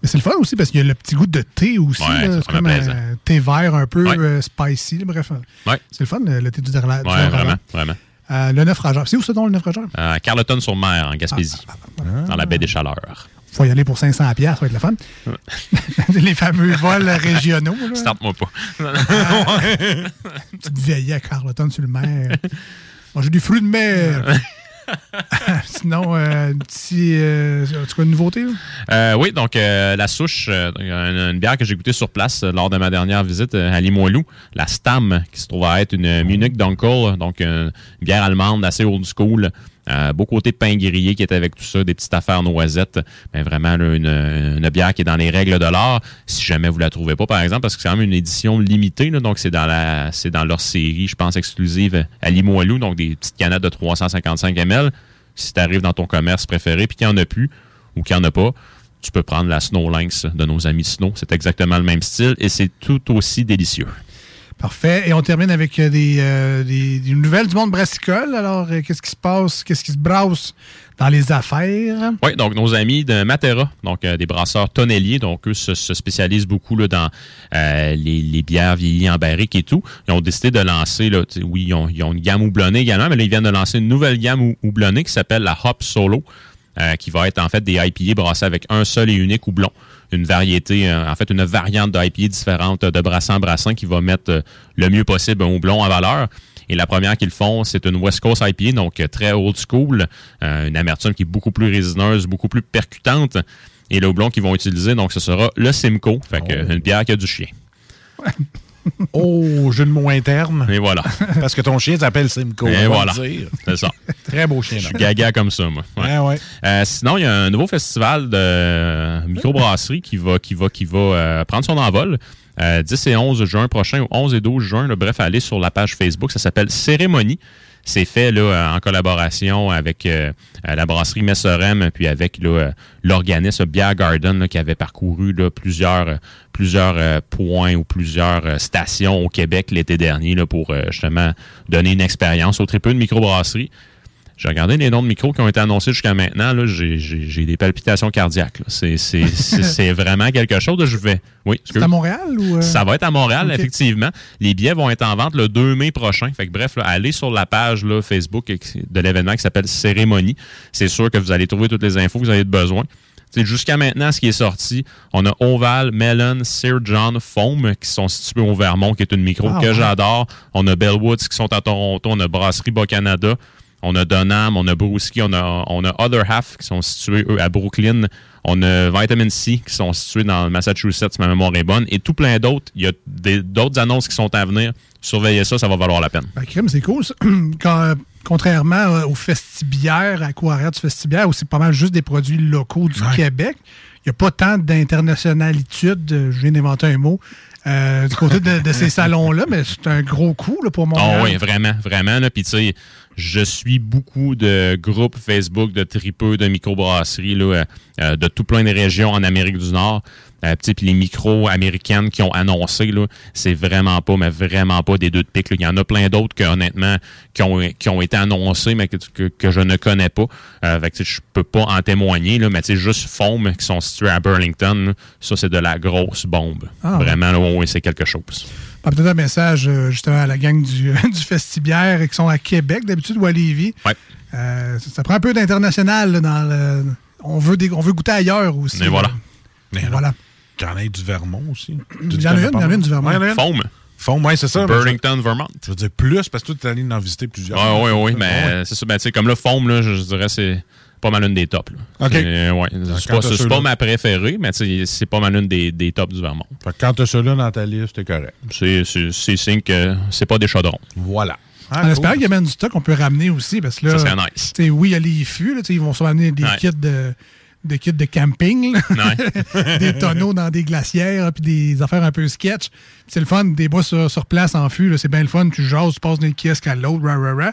Mais c'est le fun aussi parce qu'il y a le petit goût de thé aussi. Ouais, là. c'est c'est vraiment comme un thé vert un peu Ouais. euh, spicy. là, bref, Ouais. c'est le fun, le, le thé du, Labrador. vraiment, vraiment. Euh, le naufrageur. C'est où ça, donc, le naufrageur? Euh, Carleton-sur-Mer, en Gaspésie, Ah, dans la baie des Chaleurs. faut y aller pour 500 pièces, ça va être le fun. Les fameux vols régionaux. Starte-moi pas. Petite veillée à Carleton sur le mer. Manger des fruits de mer. Sinon, euh, un petit. Euh, tu quoi une nouveauté? là? Euh, oui, donc euh, la souche, euh, une, une bière que j'ai goûtée sur place lors de ma dernière visite à Limoilou, la Stam, qui se trouve à être une Munich Dunkel, donc une bière allemande assez old school. Euh, beau côté pain grillé qui est avec tout ça, des petites affaires noisettes. Mais vraiment, une, bière qui est dans les règles de l'art. Si jamais vous la trouvez pas, par exemple, parce que c'est quand même une édition limitée, donc c'est dans c'est dans leur série, je pense, exclusive à Limoilou, donc des petites canettes de 355 ml. Si tu arrives dans ton commerce préféré puis qu'il n'y en a plus ou qu'il n'y en a pas, tu peux prendre la Snow Lynx de nos amis Snow. C'est exactement le même style et c'est tout aussi délicieux. Parfait. Et on termine avec euh, des, euh, des- nouvelles du monde brassicole. Alors, euh, qu'est-ce qui se passe? Qu'est-ce qui se brasse dans les affaires? Oui, donc nos amis de Matera, donc des brasseurs tonneliers, donc eux se, se spécialisent beaucoup là, dans les, bières vieillies en barrique et tout. Ils ont décidé de lancer, oui, ils ont, ils ont une gamme houblonnée également, mais là, ils viennent de lancer une nouvelle gamme hou- houblonnée qui s'appelle la Hop Solo, qui va être en fait des IPA brassés avec un seul et unique houblon. Une variété, euh, en fait, une variante d'IPA différente de brassin en brassin qui va mettre euh, le mieux possible un houblon en valeur. Et la première qu'ils font, c'est une West Coast IPA, donc euh, très old school, euh, une amertume qui est beaucoup plus résineuse, beaucoup plus percutante. Et le houblon qu'ils vont utiliser, donc ce sera le Simcoe, fait que, une bière qui a du chien. Oh, jeu de mots interne. Et voilà. Parce que ton chien s'appelle Simcoe. Et voilà. C'est ça. Très beau chien. Je suis gaga comme ça, moi. Ouais. Ouais, ouais. Euh, sinon, il y a un nouveau festival de microbrasserie qui va, qui va, qui va euh, prendre son envol. Euh, 10 et 11 juin prochain, ou 11 et 12 juin. là, bref, allez sur la page Facebook. Ça s'appelle Cérémonie. C'est fait là, en collaboration avec euh, euh, la brasserie Messerem, puis avec euh, l'organisme Beer Garden qui avait parcouru plusieurs, euh, plusieurs euh, points ou plusieurs euh, stations au Québec l'été dernier là, pour euh, justement donner une expérience au très peu de microbrasseries. J'ai regardé les noms de micros qui ont été annoncés jusqu'à maintenant. là, J'ai j'ai- j'ai des palpitations cardiaques. là. C'est c'est- c'est- c'est vraiment quelque chose. là. Je vais. Oui, C'est à Montréal ou. euh? ça va être à Montréal, effectivement. Les billets vont être en vente le 2 mai prochain. Fait que bref, là, allez sur la page là, Facebook de l'événement qui s'appelle Cérémonie. C'est sûr que vous allez trouver toutes les infos que vous avez besoin. Jusqu'à maintenant, ce qui est sorti, on a Oval, Melon, Sir John, Foam qui sont situés au Vermont, qui est une micro Ah, que ouais. j'adore. On a Bellwoods qui sont à Toronto. On a Brasserie Bas-Canada. On a Donham, on a Brewski, on a, on a Other Half qui sont situés, eux, à Brooklyn. On a Vitamin C qui sont situés dans le Massachusetts, si ma mémoire est bonne. Et tout plein d'autres. Il y a d'autres annonces qui sont à venir. Surveillez ça, ça va valoir la peine. Ben, c'est cool. ça. Quand, euh, contrairement euh, aux festibiaires, à Quarrière du festibiaire, où c'est pas mal juste des produits locaux du Québec, il n'y a pas tant d'internationalitude, euh, je viens d'inventer un mot, euh, du côté de, ces salons-là, mais c'est un gros coup là, pour Montréal. Ah oui, vraiment, vraiment. Là. Puis tu sais, je suis beaucoup de groupes Facebook de tripeux, de microbrasseries là, euh, euh, de tout plein de régions en Amérique du Nord. Euh, puis les micros américaines qui ont annoncé, c'est vraiment pas, mais vraiment pas des deux de pique. Il y en a plein d'autres que honnêtement qui ont, qui ont été annoncés, mais que, que, que je ne connais pas. Euh, fait que, je peux pas en témoigner, là, mais juste Foam qui sont situés à Burlington, là, ça c'est de la grosse bombe. Ah, vraiment, oui, c'est quelque chose. Ah, Peut-être un message euh, justement à la gang du, du festibiaire qui sont à Québec d'habitude ou à Lévis. Euh, ça, ça prend un peu d'international dans le. On veut, des, on veut goûter ailleurs aussi. Et voilà. Et voilà. J'en ai du Vermont aussi. Il y en a une, il y en a une du Vermont. Ouais, il y en a une. Foam. Foam, oui, c'est ça. Burlington, Vermont. Je veux dire plus parce que tu es allé en visiter plusieurs. Oui, oui, oui, mais c'est ça. Ben, comme le foam, là, je, je dirais c'est pas mal une des tops. là. OK. C'est- ouais, c'est pas, c'est ma préférée, mais c'est pas mal une des, des tops du Vermont. Fait que quand tu as ceux-là dans ta liste, c'est correct. C'est c'est- c'est signe que c'est pas des chaudrons. Voilà. en espérant qu'il y a même du stock qu'on peut ramener aussi. Parce que là, Ça serait nice. oui, il y a les fûts. là, ils vont se amener des Ouais. kits de des kits de camping, des tonneaux dans des glacières, puis des affaires un peu sketch. C'est le fun, des bois sur, sur place en fût, c'est bien le fun. Tu jases, tu passes d'un kiosque à l'autre, rah, rah, rah.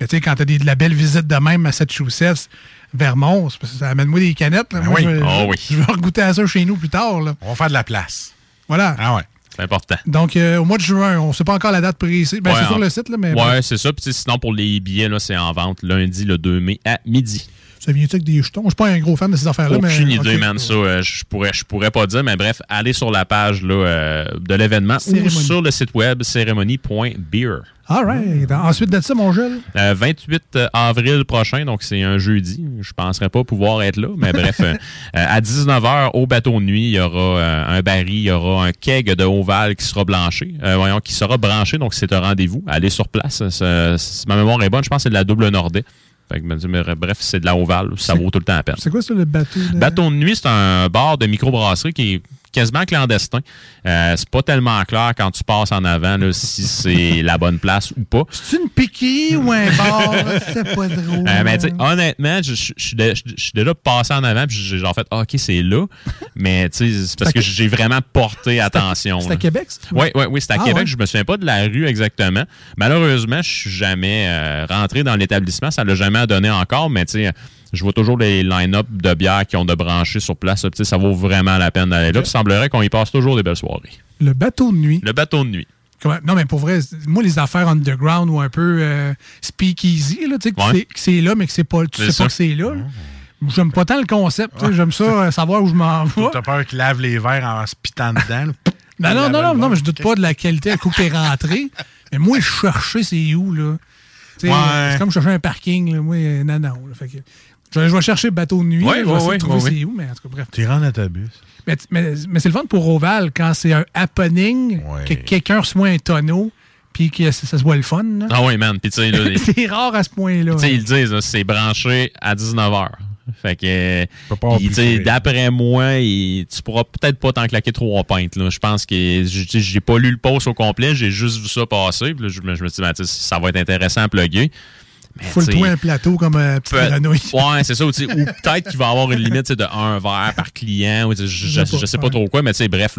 Mais tu sais, quand t'as des- de la belle visite de même, Massachusetts, Vermont, ça amène-moi des canettes. là. Ben Moi, oui. je, vais- Ah oui. je vais regoûter à ça chez nous plus tard. là. On va faire de la place. Voilà. Ah ouais. C'est important. Donc, euh, au mois de juin, on ne sait pas encore la date précise. Ben, Ouais, c'est sur en- le site, là, mais Ouais, c'est ça. Puis sinon, pour les billets, là, c'est en vente lundi, le 2 mai, à midi. Ça vient-tu avec des jetons? Je suis pas un gros fan de ces affaires-là. Aucune mais, idée, ok. man. Ça, euh, je pourrais, je pourrais pas dire, mais bref, allez sur la page là, euh, de l'événement ou sur le site web cérémonie.beer. All right. Ensuite de ça, mon Jules? Euh, 28 avril prochain, donc c'est un jeudi. Je penserais pas pouvoir être là, mais bref, euh, euh, à 19h au bateau de nuit, il y aura euh, un baril, il y aura un keg de Oval qui sera blanché, euh, voyons, qui sera branché, donc c'est un rendez-vous. Allez sur place. Ça- si ma mémoire est bonne, je pense que c'est de la double Nordais. Fait que, mais, bref, c'est de la Oval, ça vaut tout le temps la peine. C'est quoi ça, le bateau? de- Bateau de nuit, c'est un bar de microbrasserie qui est quasiment clandestin. Euh, c'est pas tellement clair quand tu passes en avant là, si c'est la bonne place ou pas. C'est une piquée ou un bar? c'est pas drôle. Euh, mais honnêtement, je suis déjà passé en avant puis j'ai genre fait Ah, OK, c'est là. Mais c'est parce que j'ai vraiment porté attention. C'est à Québec? Oui, oui, oui, c'est à Ah, Québec. ouais. Je me souviens pas de la rue exactement. Malheureusement, je suis jamais euh, rentré dans l'établissement. Ça l'a jamais donné encore, mais tu sais, je vois toujours les line-up de bières qui ont de branchés sur place. Ça vaut vraiment la peine d'aller là. Il semblerait qu'on y passe toujours des belles soirées. Le bateau de nuit. Le bateau de nuit. Non, mais pour vrai, moi, les affaires underground ou un peu euh, speakeasy, là, tu sais, que, Ouais. c'est- que c'est là, mais que c'est pas, tu C'est sais ça. pas que c'est là. là. J'aime pas tant le concept. J'aime ça, euh, savoir où je m'en vais. T'as peur qu'il lave les verres en se pitant dedans. là. Non, non, non, non, non, mais je doute pas de la qualité à coup que t'es rentré. mais moi, je cherchais c'est où, là? Ouais. C'est comme chercher un parking, là. Moi, euh, non, non. là. Fait que, je, vais- je vais chercher bateau de nuit. Ouais, je vais de trouver c'est où, mais en tout cas, bref. Tu rentres dans ta bus. Mais, mais, mais c'est le fun pour Oval quand c'est un happening, que quelqu'un reçoit un tonneau, puis que ça, ça se voit le fun. là. Ah oui, man. Puis tu sais, c'est rare à ce point-là. Tu sais, ils le disent, c'est branché à 19h. Fait que, d'après moi, il- tu pourras peut-être pas t'en claquer trois pintes. Là. Je pense que j'ai pas lu le post au complet, j'ai juste vu ça passer. Puis là, je, me- je me suis dit, ben, ça va être intéressant à plugger. Mais, Faut le tu sais, toi un plateau comme un petit peut- grenouille. Ouais, c'est ça. Ou, peut-être qu'il va avoir une limite de un verre par client. Ou, je, je, Je sais pas, trop quoi, mais bref,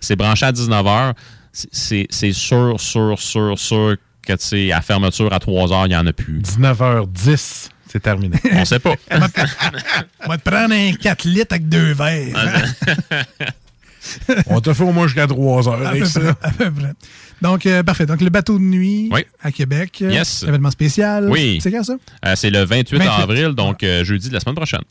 c'est branché à 19h. C'est- sûr, sûr, sûr, sûr que, à fermeture à 3 heures, il n'y en a plus. 19h10, c'est terminé. On sait pas. On va te prendre un 4 litres avec deux verres. On te fait au moins jusqu'à 3 heures À avec peu ça. près, à peu près. Donc, euh, parfait. Donc, le bateau de nuit Oui. à Québec. euh, Yes. Événement spécial. Oui. C'est quand ça? Euh, c'est le 28, 28. avril, donc euh, jeudi de la semaine prochaine.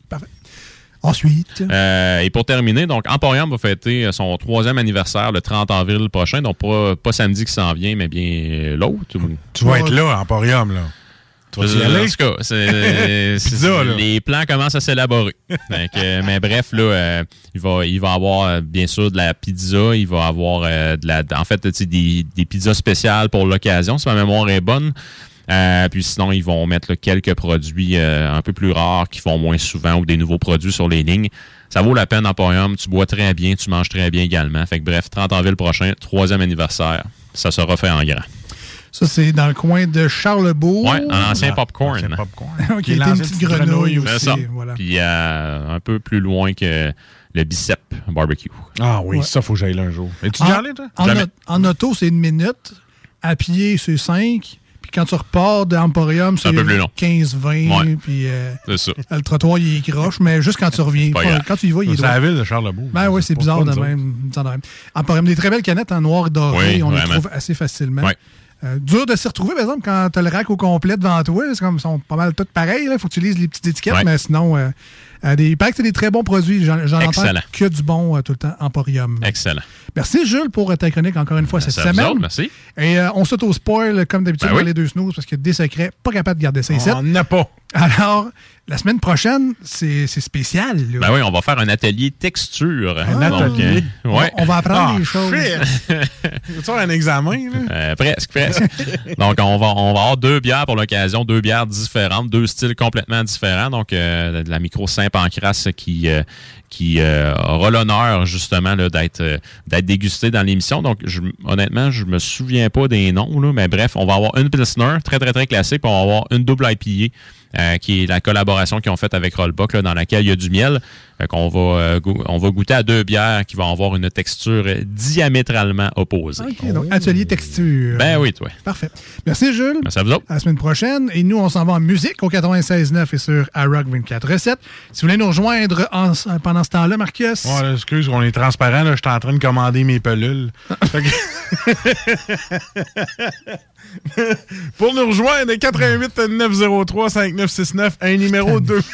Ensuite? Euh, et pour terminer, donc Emporium va fêter son troisième anniversaire le 30 avril prochain, donc pas, pas samedi qui s'en vient, mais bien l'autre. Tu vas être là, Emporium, là. Tu vas y Euh, aller? En tout cas, c'est- là. les plans commencent à s'élaborer. Euh, mais bref, là, euh, il va, il va avoir euh, bien sûr de la pizza, il va avoir euh, de la, en fait, des, des pizzas spéciales pour l'occasion, si ma mémoire est bonne. Euh, puis sinon, ils vont mettre là, quelques produits euh, un peu plus rares qui font moins souvent ou des nouveaux produits sur les lignes. Ça vaut la peine, Emporium. Tu bois très bien, tu manges très bien également. Fait que bref, 30 avril prochain, troisième anniversaire. Ça sera fait en grand. Ça, c'est dans le coin de Charlebourg. Ouais, un ancien popcorn. Ok, il y a une petite grenouille aussi. C'est ça. Voilà. Puis euh, un peu plus loin que le bicep barbecue. Ah oui, Ouais. ça, faut que j'aille là un jour. Es-tu En- déjà allé, toi? En, en auto, c'est une minute. À pied, c'est 5. Puis quand tu repars d'Emporium, C'est c'est un peu plus long. 15-20. Ouais. Puis euh, C'est ça. le trottoir, il est croche. Mais juste quand tu reviens. Quand tu y vas, il est C'est la ville de Charlebourg. Ben oui, c'est bizarre de même. bizarre de même. Emporium, des très belles canettes en noir et doré. Oui, on les trouve assez facilement. Ouais. Euh, dur de s'y retrouver, par exemple, quand tu as le rack au complet devant toi. C'est comme, ils sont pas mal tous pareils. Il faut que tu lises les petites étiquettes, Ouais. mais sinon, euh, euh, des, il paraît que c'est des très bons produits. J'en j'en entends que du bon tout le temps. Emporium. Excellent. Merci, Jules, pour ta chronique encore une fois cette semaine. autres, merci. Et on s'auto-spoil, comme d'habitude, Ben oui. les deux snooze, parce qu'il y a des secrets, pas capable de garder ça ici. On n'a pas. Alors, la semaine prochaine, c'est c'est spécial. là. Ben oui, on va faire un atelier texture. Un Donc, atelier? euh, ouais. On va apprendre Ah, des choses. Tu un examen, là? Euh, presque, presque. Donc, on va, on va avoir deux bières pour l'occasion, deux bières différentes, deux styles complètement différents. Donc, euh, de la micro Saint-Pancras qui, euh, qui euh, aura l'honneur, justement, là, d'être euh, d'être dégustée dans l'émission. Donc, je, honnêtement, je me souviens pas des noms, là, mais bref, on va avoir une Pilsner, très, très, très classique, puis on va avoir une double IPA. Euh, qui est la collaboration qu'ils ont faite avec Rollbuck, là, dans laquelle il y a du miel. Fait qu'on va, euh, on va goûter à deux bières qui vont avoir une texture diamétralement opposée. OK, donc atelier texture. Ben oui, toi. Parfait. Merci, Jules. Merci à vous autres. À la semaine prochaine. Et nous, on s'en va en musique au 96.9 et sur iRock 24.7. Si vous voulez nous rejoindre en- pendant ce temps-là, Marcus. Ouais, là, excuse, on est transparent, là. Je suis en train de commander mes pelules. Pour nous rejoindre, 88 903 5969, un numéro 2.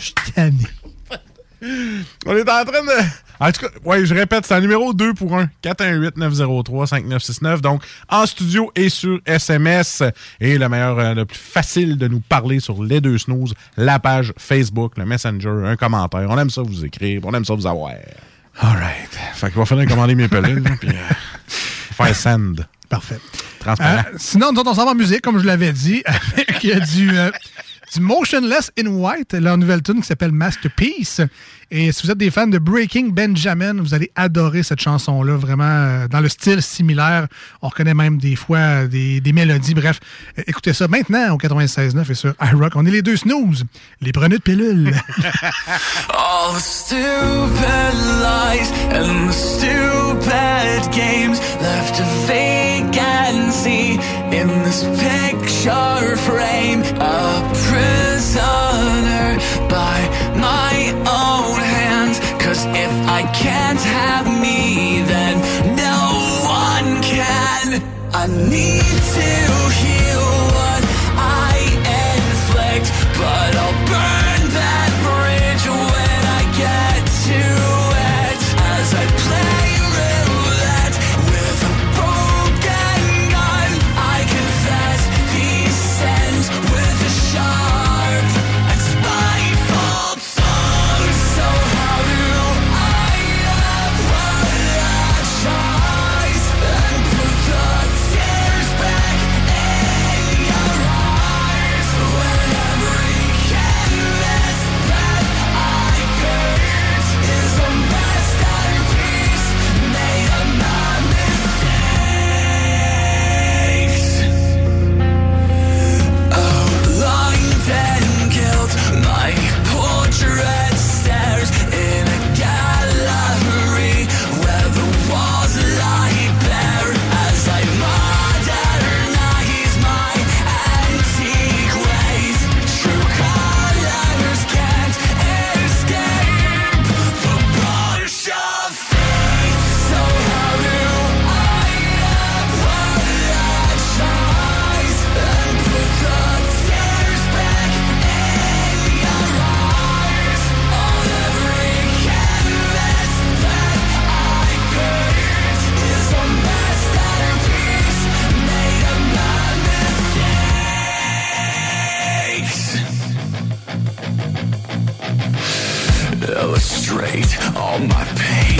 Je tanné. On est en train de. En tout cas, ouais, je répète, c'est un numéro 2 pour 1. 418-903-5969. Donc, en studio et sur SMS. Et le meilleur, euh, le plus facile de nous parler sur les deux snooze, la page Facebook, le Messenger, un commentaire. On aime ça vous écrire, on aime ça vous avoir. All right. Fait qu'il va falloir commander mes pelules, là, puis euh, faire send. Parfait. Transparent. Euh, sinon, nous autres, on s'en va en musique, comme je l'avais dit, avec euh, du, euh, du Motionless in White, leur nouvelle tune qui s'appelle Masterpiece. Et si vous êtes des fans de Breaking Benjamin, vous allez adorer cette chanson-là, vraiment euh, dans le style similaire. On reconnaît même des fois euh, des, des mélodies. Bref, euh, écoutez ça maintenant au 96.9 et sur iRock. On est les deux snooze, les preneux de pilules. All the stupid lies and the stupid games left a vacancy in this picture frame. A prisoner by my own hands. Cause if I can't have me, then no one can. I need to heal what I inflict, but I'll straight all my pain.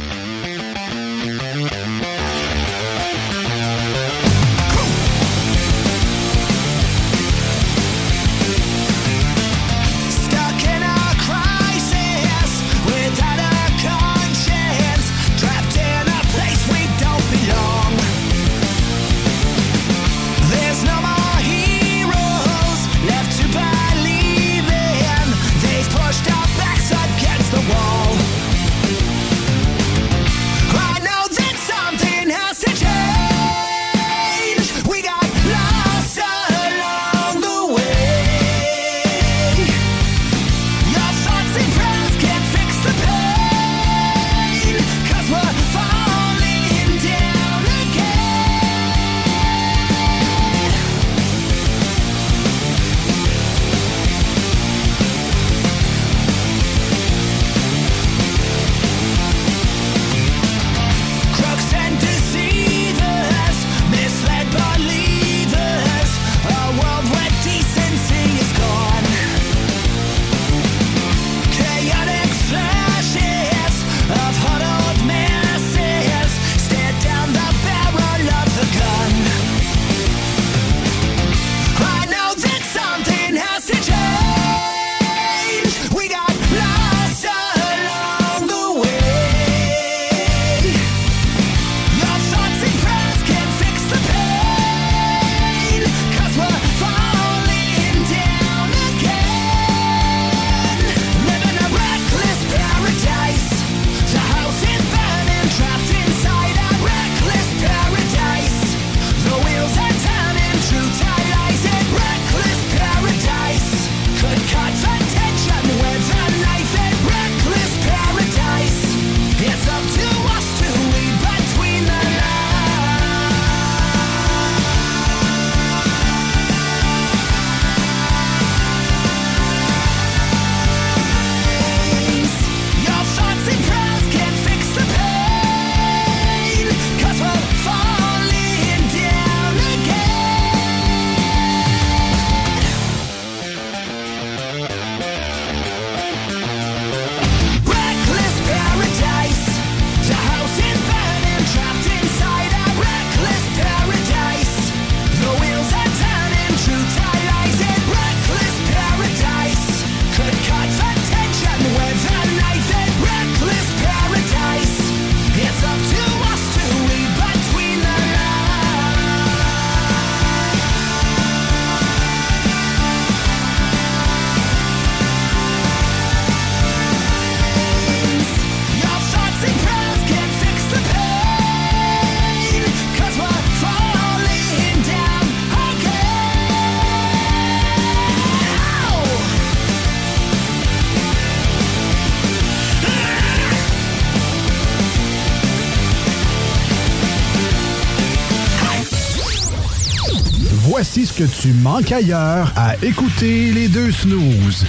tu manques ailleurs à écouter les deux snooze.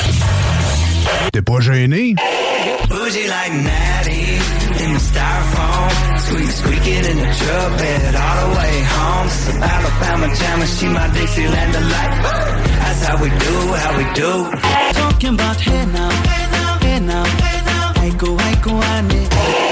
T'es pas gêné? Bougie like in the. Squeak, in the all the way home. That's how we do, how we do. Talking about now, now, hey go, go,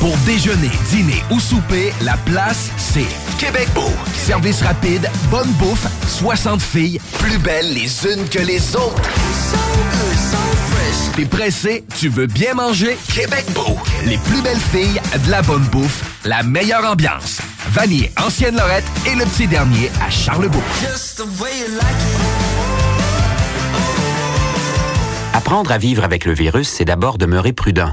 Pour déjeuner, dîner ou souper, la place, c'est Québec Beau. Service rapide, bonne bouffe, 60 filles, plus belles les unes que les autres. T'es pressé, tu veux bien manger? Québec Beau. Les plus belles filles, de la bonne bouffe, la meilleure ambiance. Vanier, Ancienne Lorette et le petit dernier à Charlebourg. Apprendre à vivre avec le virus, c'est d'abord demeurer prudent.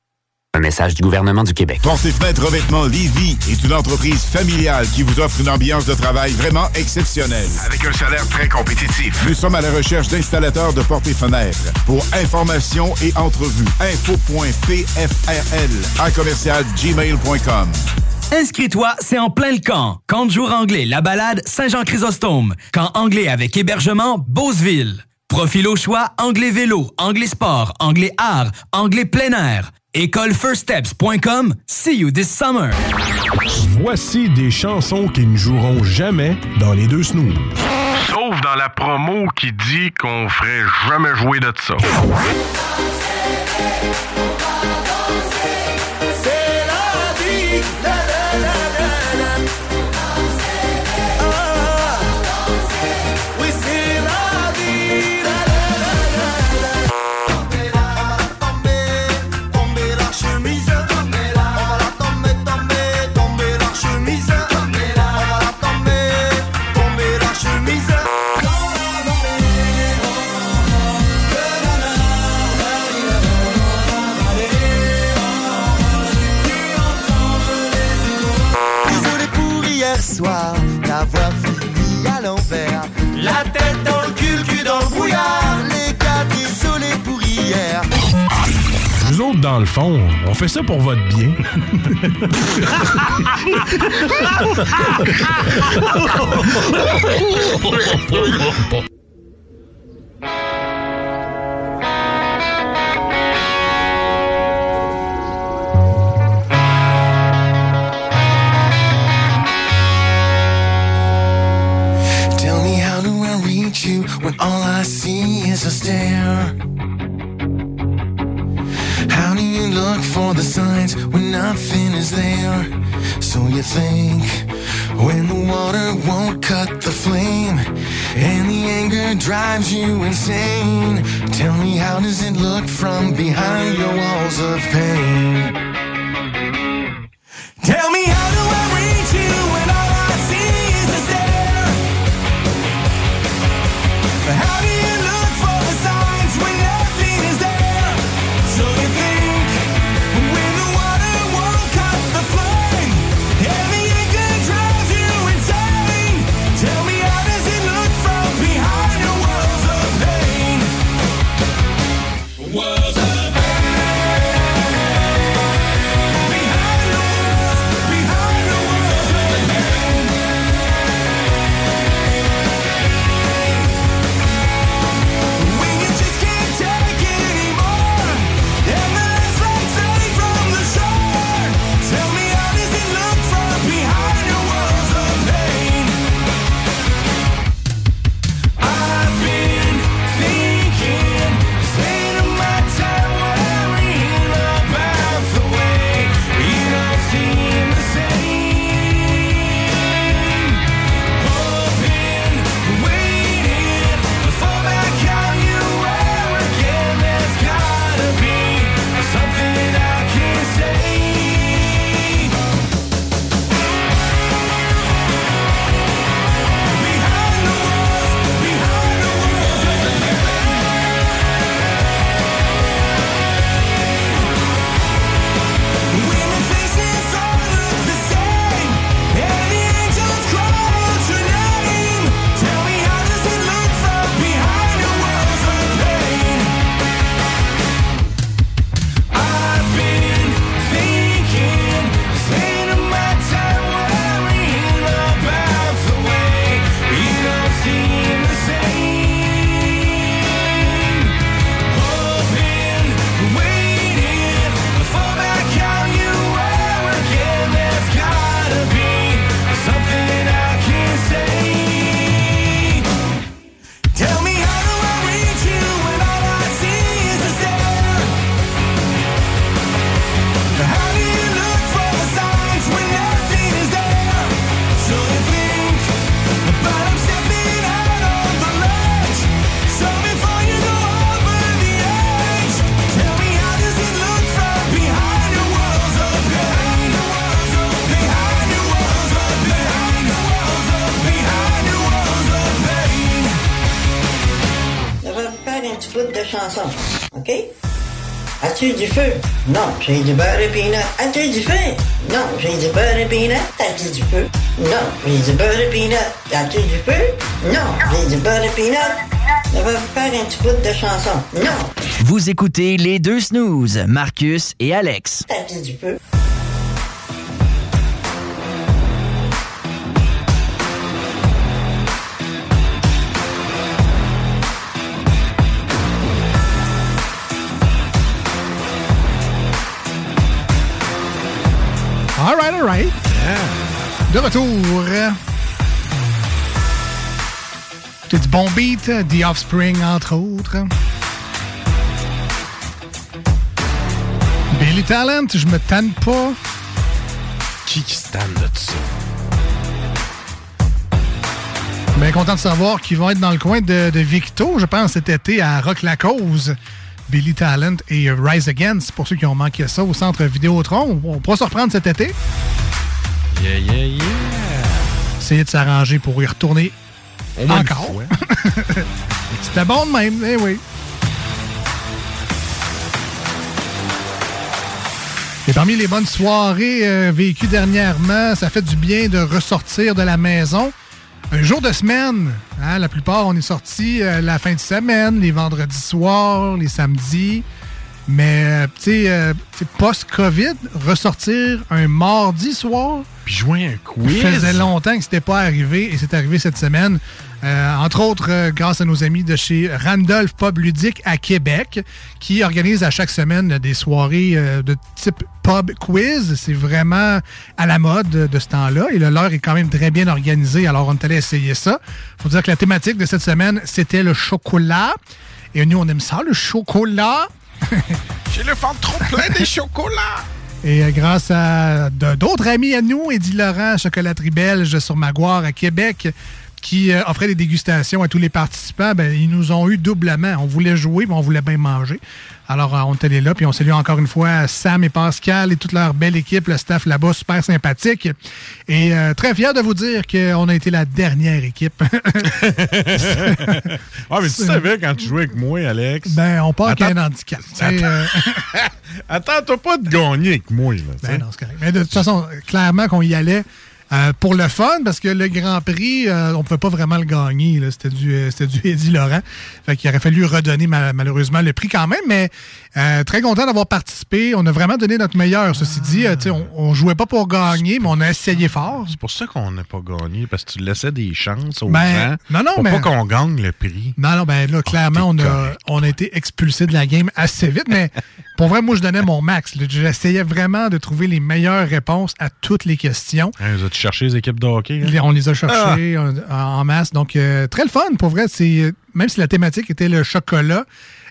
Un message du gouvernement du Québec. Porte et fenêtres revêtement Lévis est une entreprise familiale qui vous offre une ambiance de travail vraiment exceptionnelle. Avec un salaire très compétitif. Nous sommes à la recherche d'installateurs de portes et fenêtres. Pour information et entrevue, info.pfrl à commercial gmail.com. Inscris-toi, c'est en plein le camp. Camp de jour anglais, la balade Saint-Jean-Chrysostome. Camp anglais avec hébergement Beauceville. Profil au choix, anglais vélo, anglais sport, anglais art, anglais plein air. Écolefirststeps.com. See you this summer. Voici des chansons qui ne joueront jamais dans les deux snooze. Sauf dans la promo qui dit qu'on ferait jamais jouer de ça. Autres, dans le fond, on fait ça pour votre bien. Tell me how do I reach you when all I see is a stare? Look for the signs when nothing is there? So you think when the water won't cut the flame and the anger drives you insane? Tell me how does it look from behind your walls of pain? Tell me how do I reach you j'ai du beurre et peanut. As-tu du feu? Non, j'ai du beurre et peanut. As-tu du feu? Non, j'ai du beurre et peanut. As-tu du feu? Non, j'ai du beurre et peanut. Je vais vous faire un petit bout de chanson. Non, Vous écoutez les deux snooze, Marcus et Alex. as-tu du feu? All right, all right. De retour. T'as du bon beat, The Offspring, entre autres. Billy Talent, je me tanne pas. Qui qui se tanne de ça? Bien content de savoir qu'ils vont être dans le coin de, de Victo, je pense, cet été à Rock La Cause. Billy Talent et Rise Against, pour ceux qui ont manqué ça au centre Vidéotron. On pourra se reprendre cet été. Yeah, yeah, yeah. Essayer de s'arranger pour y retourner encore. C'était bon de même, eh oui. Et parmi les bonnes soirées euh, vécues dernièrement, ça fait du bien de ressortir de la maison. Un jour de semaine. hein, la plupart, on est sortis euh, la fin de semaine, les vendredis soirs, les samedis. Mais, euh, tu sais, euh, post-COVID, ressortir un mardi soir. Puis jouer un quiz. Ça faisait longtemps que c'était pas arrivé et c'est arrivé cette semaine. Euh, entre autres, euh, grâce à nos amis de chez Randolph Pub Ludique à Québec, qui organisent à chaque semaine des soirées euh, de type pub quiz. C'est vraiment à la mode de ce temps-là et le leur est quand même très bien organisé. Alors, on est allé essayer ça. faut dire que la thématique de cette semaine, c'était le chocolat. Et nous, on aime ça, le chocolat. J'ai le ventre trop plein des chocolats. Et euh, grâce à d'autres amis à nous, Eddie Laurent, Chocolaterie Belge sur Maguire à Québec, qui euh, offrait des dégustations à tous les participants, ben, ils nous ont eu doublement. On voulait jouer, mais on voulait bien manger. Alors, euh, on est allé là, puis on salue encore une fois Sam et Pascal et toute leur belle équipe, le staff là-bas, super sympathique. Et euh, très fier de vous dire qu'on a été la dernière équipe. Ah, mais tu savais quand tu jouais avec moi, Alex. ben, on part avec Attends. un handicap. euh, Attends-toi pas de gagner avec moi. Là. Ben non, c'est correct. Mais de toute façon, clairement qu'on y allait euh, pour le fun, parce que le Grand Prix, euh, on ne pouvait pas vraiment le gagner. là. C'était du, euh, c'était du Eddie Laurent. Fait qu'il aurait fallu redonner ma- malheureusement le prix quand même, mais très content d'avoir participé. On a vraiment donné notre meilleur. Ceci dit, on, on jouait pas pour gagner, mais on a essayé fort. C'est pour ça qu'on n'a pas gagné, parce que tu laissais des chances aux Ben, gens. non, non, pour mais- pas qu'on gagne le prix. Non, non, ben là, clairement, on a, on a été expulsé de la game assez vite, mais pour vrai, moi, je donnais mon max. J'essayais vraiment de trouver les meilleures réponses à toutes les questions. Hein, cherché les équipes de hockey? hein? On les a cherchés en, en masse. Donc, euh, très le fun, pour vrai. Même si la thématique était le chocolat,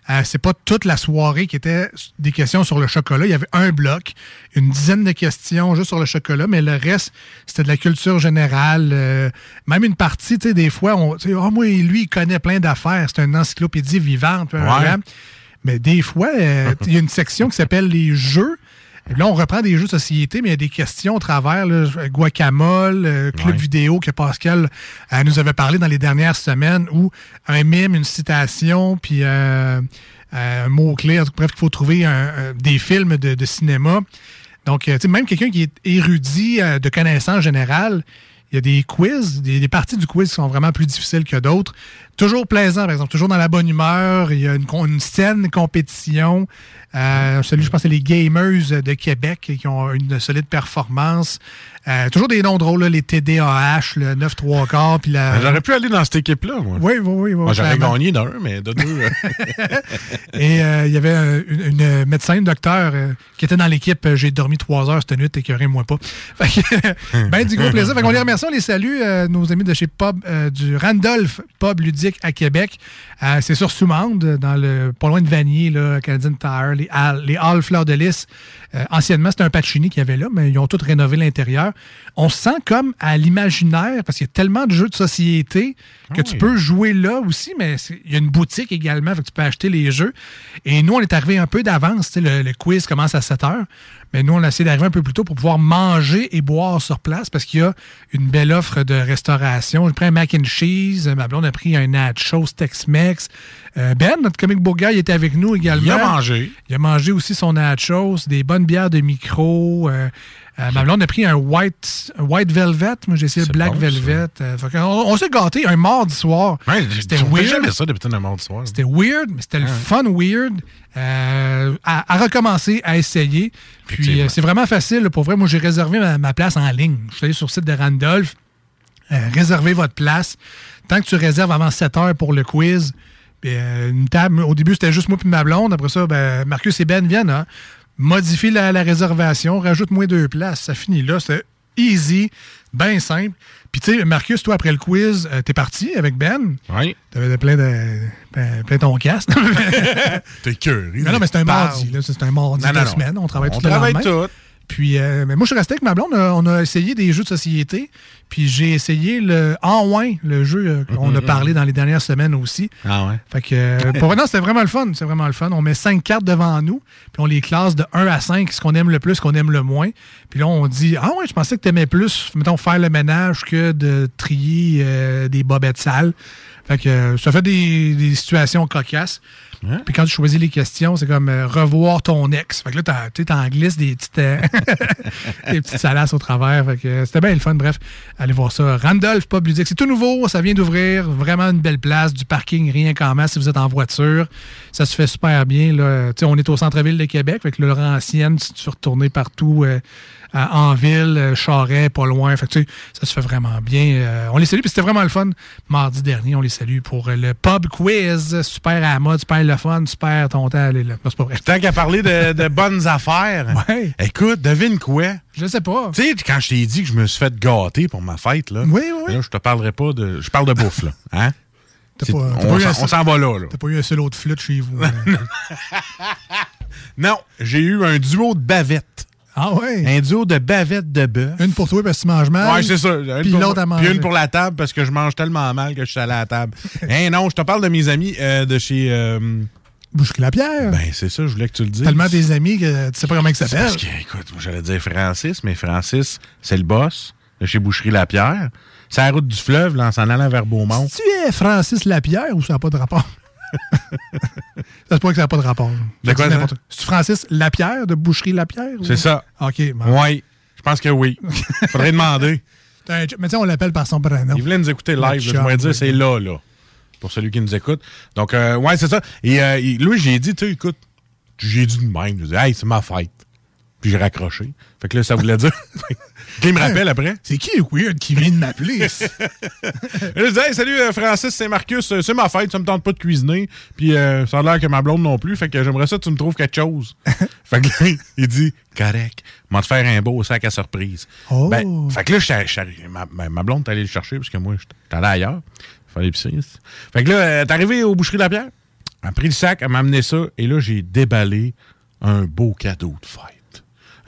euh, c'est pas toute la soirée qui était des questions sur le chocolat. Il y avait un bloc, une dizaine de questions juste sur le chocolat, mais le reste, c'était de la culture générale. euh, même une partie, tu sais, des fois, on, Ah, moi, lui, il connaît plein d'affaires. C'est une encyclopédie vivante. Mais des fois, euh, il y a une section qui s'appelle les jeux. Là, on reprend des jeux de société, mais il y a des questions au travers. là, Guacamole, euh, Club vidéo que Pascal euh, nous avait parlé dans les dernières semaines, où un mime, une citation, puis euh, euh, un mot-clé, en tout cas, bref, qu'il faut trouver un- un- des films de, de cinéma. Donc, euh, tu sais, même quelqu'un qui est érudit euh, de connaissances générales, il y a des quiz, des, des parties du quiz qui sont vraiment plus difficiles que d'autres. Toujours plaisant, par exemple, toujours dans la bonne humeur. Il y a une, une saine compétition. Euh, celui, je pense, c'est les Gamers de Québec qui ont une solide performance. Euh, toujours des noms drôles, là, les TDAH, le 9 3 quarts, puis la... Ben, J'aurais pu aller dans cette équipe-là, moi. Oui, oui, oui. oui, Moi, J'aurais gagné d'un, mais de deux. Et euh, il y avait une, une médecin, une docteur, euh, qui était dans l'équipe. J'ai dormi trois heures cette nuit et moi pas. Fait que, ben du gros plaisir. Fait qu'on les remercie, on les salue, nos amis de chez Pub, du Randolph Pub Ludique à Québec. C'est sur Soumande, dans le, pas loin de Vanier, là, Canadian Tire, les Halles, les Halles Fleurs de Lys. Euh, anciennement, c'était un Pacini qu'il y avait là, mais ils ont tout rénové l'intérieur. On se sent comme à l'imaginaire, parce qu'il y a tellement de jeux de société que tu oui. peux jouer là aussi, mais il y a une boutique également, fait que tu peux acheter les jeux. Et nous, on est arrivé un peu d'avance. tu Le, le quiz commence à 7 heures. Mais nous, on a essayé d'arriver un peu plus tôt pour pouvoir manger et boire sur place parce qu'il y a une belle offre de restauration. J'ai pris un mac and cheese. Ma blonde a pris un nachos Tex-Mex. Euh, ben, notre comic book guy, il était avec nous également. Il a mangé. Il a mangé aussi son nachos, des bonnes bières de micro. euh, euh, ma blonde a pris un white, un white velvet. Moi, j'ai essayé le black bon, velvet. Euh, on, s'est gâté un mardi soir. C'était weird. jamais ça depuis un mardi soir. C'était weird, mais c'était le fun weird. euh, à, à recommencer, à essayer. Puis c'est vraiment facile. Pour vrai, moi, j'ai réservé ma, ma place en ligne. Je suis allé sur le site de Randolph. Réservez votre place. Tant que tu réserves avant 7 heures pour le quiz, euh, une table, au début, c'était juste moi et ma blonde. Après ça, ben, Marcus et Ben viennent. Hein, modifie la, la réservation, rajoute-moi deux places. Ça finit là. C'était easy, bien simple. Puis, tu sais, Marcus, toi, après le quiz, euh, t'es parti avec Ben. Oui. T'avais plein de. ben, plein ton casque. T'es curieux. Non, non, mais c'est un mardi. C'est un mardi Non, de non, la non. semaine. On travaille On tout le travaille lendemain. tout. Puis, euh, mais moi, je suis resté avec ma blonde. On a, on a essayé des jeux de société. Puis, j'ai essayé le En Ouin, le jeu euh, qu'on a Mhm. parlé dans les dernières semaines aussi. Ah ouais. Fait que, euh, pour non, c'était vraiment le fun. C'est vraiment le fun. On met cinq cartes devant nous, puis on les classe de 1 à 5, ce qu'on aime le plus, ce qu'on aime le moins. Puis là, on dit Ah ouais, je pensais que tu aimais plus, mettons, faire le ménage que de trier euh, des bobettes sales. Fait que euh, ça fait des, des situations cocasses. Puis quand tu choisis les questions, c'est comme euh, revoir ton ex. Fait que là, tu sais, t'en glisses des petites, euh, des petites salasses au travers. Fait que c'était bien le fun. Bref, allez voir ça. Randolph Pub Ludique, c'est tout nouveau. Ça vient d'ouvrir. Vraiment une belle place. Du parking, rien qu'en masse si vous êtes en voiture. Ça se fait super bien. Là. Tu sais, on est au centre-ville de Québec. Fait que le ancienne, si tu veux retourner partout euh, en ville, euh, Charret, pas loin. Fait que, tu sais, ça se fait vraiment bien. On les salue. Puis c'était vraiment le fun. Mardi dernier, on les salue pour le pub quiz. Super à la mode, super le fun, super ton temps. Allez là. Non, c'est pas vrai. Tant qu'à parler de, de bonnes affaires, écoute, devine quoi? Je sais pas. Tu sais, quand je t'ai dit que je me suis fait gâter pour ma fête, là, Oui, oui, là, je te parlerai pas de. Je parle de bouffe, là. Hein? Pas- on s'en- va là, là. T'as pas eu un seul autre flûte chez vous. Non, j'ai eu un duo de bavettes. Ah ouais? Un duo de bavettes de bœuf. Une pour toi parce que tu manges mal. Ouais, c'est ça. Puis l'autre à manger. Puis une pour la table parce que je mange tellement mal que je suis allé à la table. hein, non, je te parle de mes amis euh, de chez. Euh... Boucherie Lapierre. Ben, c'est ça, je voulais que tu le dises. Tellement tes amis que tu sais pas comment ils s'appellent. Parce que, écoute, moi, j'allais dire Francis, mais Francis, c'est le boss de chez Boucherie Lapierre. C'est la route du fleuve, là, en s'en allant vers Beaumont. Tu es Francis Lapierre ou ça n'a pas de rapport? ça se peut que ça n'a pas de rapport. Quoi, C'est ça? n'importe- C'est Francis Lapierre de Boucherie Lapierre? ou- C'est ça. OK. bon. Oui, je pense que oui. Faudrait demander. Mais tu on l'appelle par son prénom. Il voulait nous écouter live. je pourrais dire, c'est là, là. Pour celui qui nous écoute. Donc, euh, ouais, c'est ça. Et euh, lui, j'ai dit, tu sais, écoute, j'ai dit de même. J'ai dit, hey, c'est ma fête. Puis j'ai raccroché. Fait que là, ça voulait dire. Il me rappelle après. C'est qui le weird qui vient de m'appeler? Je dis, hey, salut euh, Francis, c'est Marcus, euh, c'est ma fête, ça me tente pas de cuisiner. Puis euh, ça a l'air que ma blonde non plus, fait que j'aimerais ça que tu me trouves quelque chose. fait que là, il dit, correct, m'a te faire un beau sac à surprise. Oh. Ben, fait que là, suis allé- ma, ma- blonde est allée le chercher parce que moi, j'étais allé ailleurs. Il fallait pisser. Fait que là, euh, t'es arrivé au boucherie de la pierre, elle a pris le sac, elle m'a amené ça, et là, j'ai déballé un beau cadeau de fête.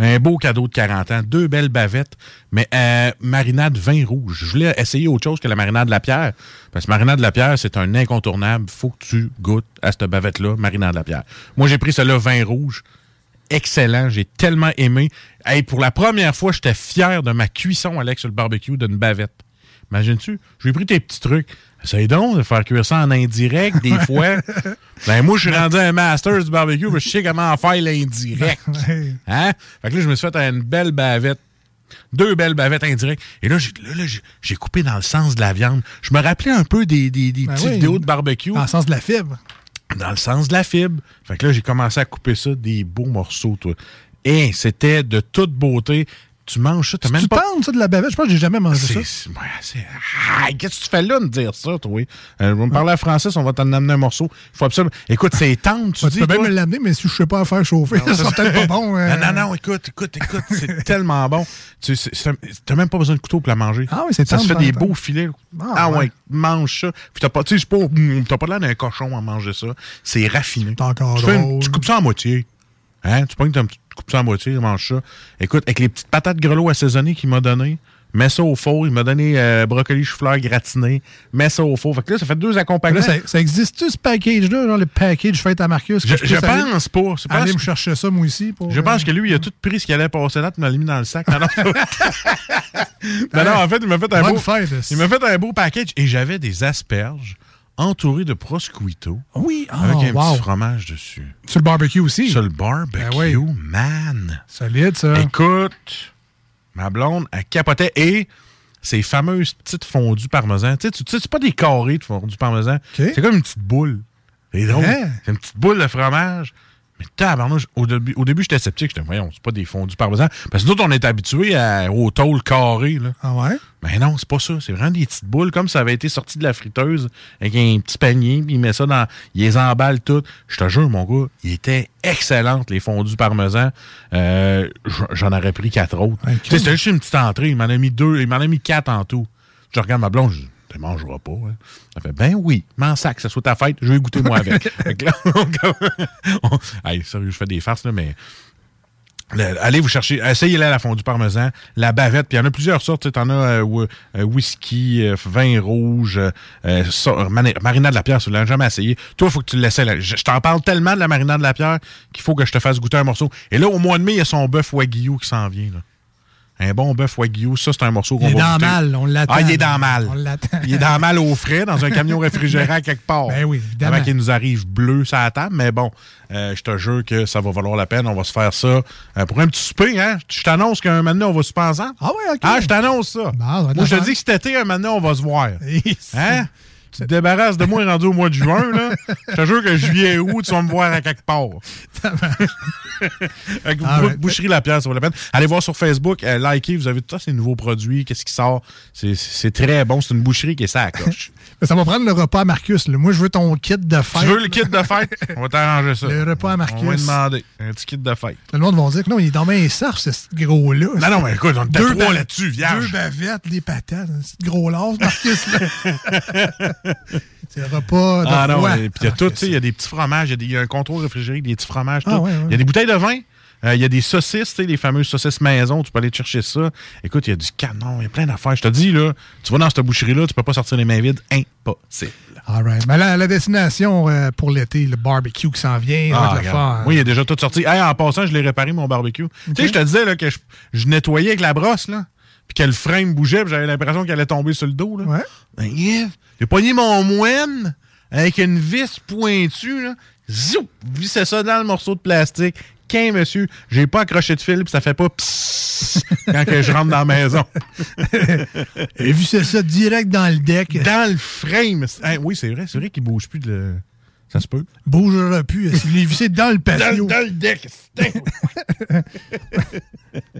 Un beau cadeau de 40 ans, deux belles bavettes, mais euh, marinade vin rouge. Je voulais essayer autre chose que la marinade de la pierre. Parce que marinade de la pierre, c'est un incontournable. faut que tu goûtes à cette bavette-là, marinade de la pierre. Moi, j'ai pris celle-là, vin rouge. Excellent, j'ai tellement aimé. Hey, pour la première fois, j'étais fier de ma cuisson, Alex, sur le barbecue, d'une bavette. Imagines-tu? J'ai pris tes petits trucs. Essaye donc de faire cuire ça en indirect, des fois. ben, moi, je suis rendu un master du barbecue, mais je sais comment faire l'indirect. Hein? Fait que là, je me suis fait une belle bavette. Deux belles bavettes indirectes. Et là, j'ai, là, là, j'ai- j'ai coupé dans le sens de la viande. Je me rappelais un peu des, des, des Ben petites oui. vidéos de barbecue. Dans le sens de la fibre. Dans le sens de la fibre. Fait que là, j'ai commencé à couper ça, des beaux morceaux, toi. Et c'était de toute beauté. Tu manges ça, t'as même Tu pas... tentes ça de la bavette? Je pense que j'ai jamais mangé ça. Ouais, Ah, Qu'est-ce que tu fais là de dire ça, toi? Euh, je vais me parler à Francis, on va t'en amener un morceau. Faut absolument... Écoute, c'est tendre, tu Ouais, dis, tu peux toi? même me l'amener, mais si je sais pas à faire chauffer, ça sera peut-être pas bon. euh. Non, non, non, écoute, écoute, écoute, c'est tellement bon. Tu un- T'as même pas besoin de couteau pour la manger. Ah oui, c'est Ça se fait des beaux filets. Ah, Ah, ouais. ouais. mange ça. Puis t'as pas, tu sais, pas, mm, pas l'air d'un cochon à manger ça. C'est raffiné. encore tu, une- coupes ça en moitié. Hein? Tu pognes ton- tu coupes ça en moitié, tu manges ça. Écoute, avec les petites patates grelots assaisonnées qu'il m'a donné, mets ça au four. Il m'a donné euh, brocoli chou-fleur gratiné. Mets ça au four. Fait que là, ça fait deux accompagnements. Là, ça, ça existe-tu ce package-là, genre le package fait à Marcus? que Je, je aller- pense pas. C'est pas Aller ce- me chercher ça, moi aussi. Pour, Je euh, pense que lui, il a tout pris ce qu'il allait passer là, puis il m'a mis dans le sac. Non, non, non, non, en fait, il m'a fait un Bonne beau. fête, il m'a fait un beau package et j'avais des asperges entourées de prosciutto. Oui, ah, avec un wow. petit fromage dessus. Sur le barbecue aussi. Sur le barbecue, Ben oui. man. Solide, ça. Écoute, ma blonde, elle capotait et ces fameuses petites fondues parmesan. Tu sais, tu c'est pas des carrés de fondues parmesan. C'est comme une petite boule. C'est drôle. Hein? C'est une petite boule de fromage. Mais tabarnouche, au début, au début j'étais sceptique. J'étais, voyons, c'est pas des fondus parmesan. Parce que nous autres, on est habitués à- au tôle carré. Là. Ah ouais? Mais non, c'est pas ça. C'est vraiment des petites boules, comme ça avait été sorti de la friteuse avec un petit panier, puis il met ça dans. Il les emballe toutes. Je te jure, mon gars, il était excellente, les fondus parmesan. Euh, J'en aurais pris quatre autres. Sais, C'était juste une petite entrée. Il m'en a mis deux, il m'en a mis quatre en tout. Je regarde ma blonde, je dis, tu mangeras pas. Hein. Elle fait, ben oui, m'en sac, ça soit ta fête, je vais goûter moi avec. Fait que là, on- on- Hey, sérieux, je fais des farces, là, mais. Le- allez vous chercher, essayez là la fondue parmesan, la bavette, puis il y en a plusieurs sortes. Tu en as euh, euh, whisky, euh, vin rouge, euh, euh, marinade de la pierre, vous l'avez jamais essayé. Toi, il faut que tu l'essayes. Je, je t'en parle tellement de la marinade de la pierre qu'il faut que je te fasse goûter un morceau. Et là, au mois de mai, il y a son bœuf wagyu qui s'en vient. Là. Un bon bœuf wagyu, ça, c'est un morceau qu'on Il est va dans goûter. mal, on l'attend. Ah, il est dans mal. On l'attend. Il est dans mal au frais, dans un camion réfrigérant quelque part. Ben oui, évidemment. Avant qu'il nous arrive bleu la table. Mais bon, euh, je te jure que ça va valoir la peine. On va se faire ça euh, pour un petit souper. Hein? Je t'annonce qu'un donné, on va souper ensemble. Ah ouais, OK. Ah, je t'annonce ça. va moi, je te dis que cet été, un donné, on va se voir. Hein? Tu te débarrasses de moi rendu au mois de juin, là. Je te jure que juillet août, tu vas me voir à quelque part. Avec. Boucherie La Pierre, ça vaut la peine. Allez voir sur Facebook, euh, likez, vous avez tout ça, ces nouveaux produits, qu'est-ce qui sort. C'est- très bon, c'est une boucherie qui est ça à coche. Mais Ça va prendre le repas à Marcus. là. Moi, je veux ton kit de fête. tu veux le kit de fête? On va t'arranger ça. Le repas à Marcus. On va demander un petit kit de fête. Le monde va dire que non, il est dans mes surf, ce gros-là. Non, non, mais écoute, on était Deux trois là-dessus, vierge. Deux bavettes, des patates, un petit gros lard, Marcus. là. C'est repas de Ah non, puis il y a tout, tu sais, il y a des petits fromages, il y a y, un contrôle réfrigéré, des petits fromages, tout. Ah ouais, ouais. Il y a des bouteilles de vin, euh, il y a des saucisses, tu sais, les fameuses saucisses maison, tu peux aller te chercher ça. Écoute, il y a du canon, il y a plein d'affaires. Je te dis, là, tu vas dans cette boucherie-là, tu peux pas sortir les mains vides, impossible. All right. Mais la, la destination euh, pour l'été, le barbecue qui s'en vient, va Ah, regarde. fun. Oui, il est déjà tout sorti. Hey, en passant, je l'ai réparé, mon barbecue. Tu sais, je te disais là, que je, je nettoyais avec la brosse, là, puis que le frame bougeait, puis j'avais l'impression qu'elle allait tomber sur le dos. Là. Ouais. Ben, j'ai pogné mon moine avec une vis pointue, là. Vissais ça dans le morceau de plastique. Qu'un monsieur, j'ai pas accroché de fil, puis ça fait pas psss quand que je rentre dans la maison. Et vu c'est ça direct dans le deck. Dans le frame. Hey, oui, c'est vrai, c'est vrai qu'il bouge plus de. le- Ça se peut. Bougera plus. Il est vissé dans le patio. Dans, dans le deck.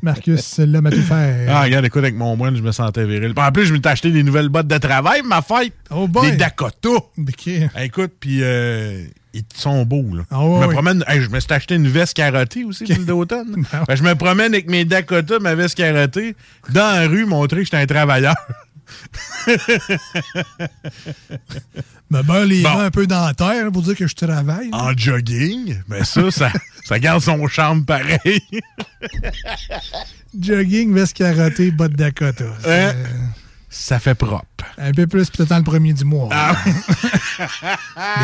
Marcus, l'homme à tout faire. Ah, regarde, écoute, avec mon moine, je me sentais viril. En plus, je m'étais acheté des nouvelles bottes de travail, ma fête. Oh boy. Des Dakota. OK. Écoute, puis euh, ils sont beaux, là. Ah je me promène. hey, je me suis acheté une veste carottée aussi pour d'automne. Ah je me promène avec mes Dakota, ma veste carottée, dans la rue, montrer que j'étais un travailleur. Me beurre les Bon. mains un peu dans la terre pour dire que je travaille. en jogging. Mais ça, ça, ça garde son charme pareil. Jogging, veste carottée, bottes Dakota. C'est, Hein? Ça fait propre. Un peu plus peut-être dans le premier du mois.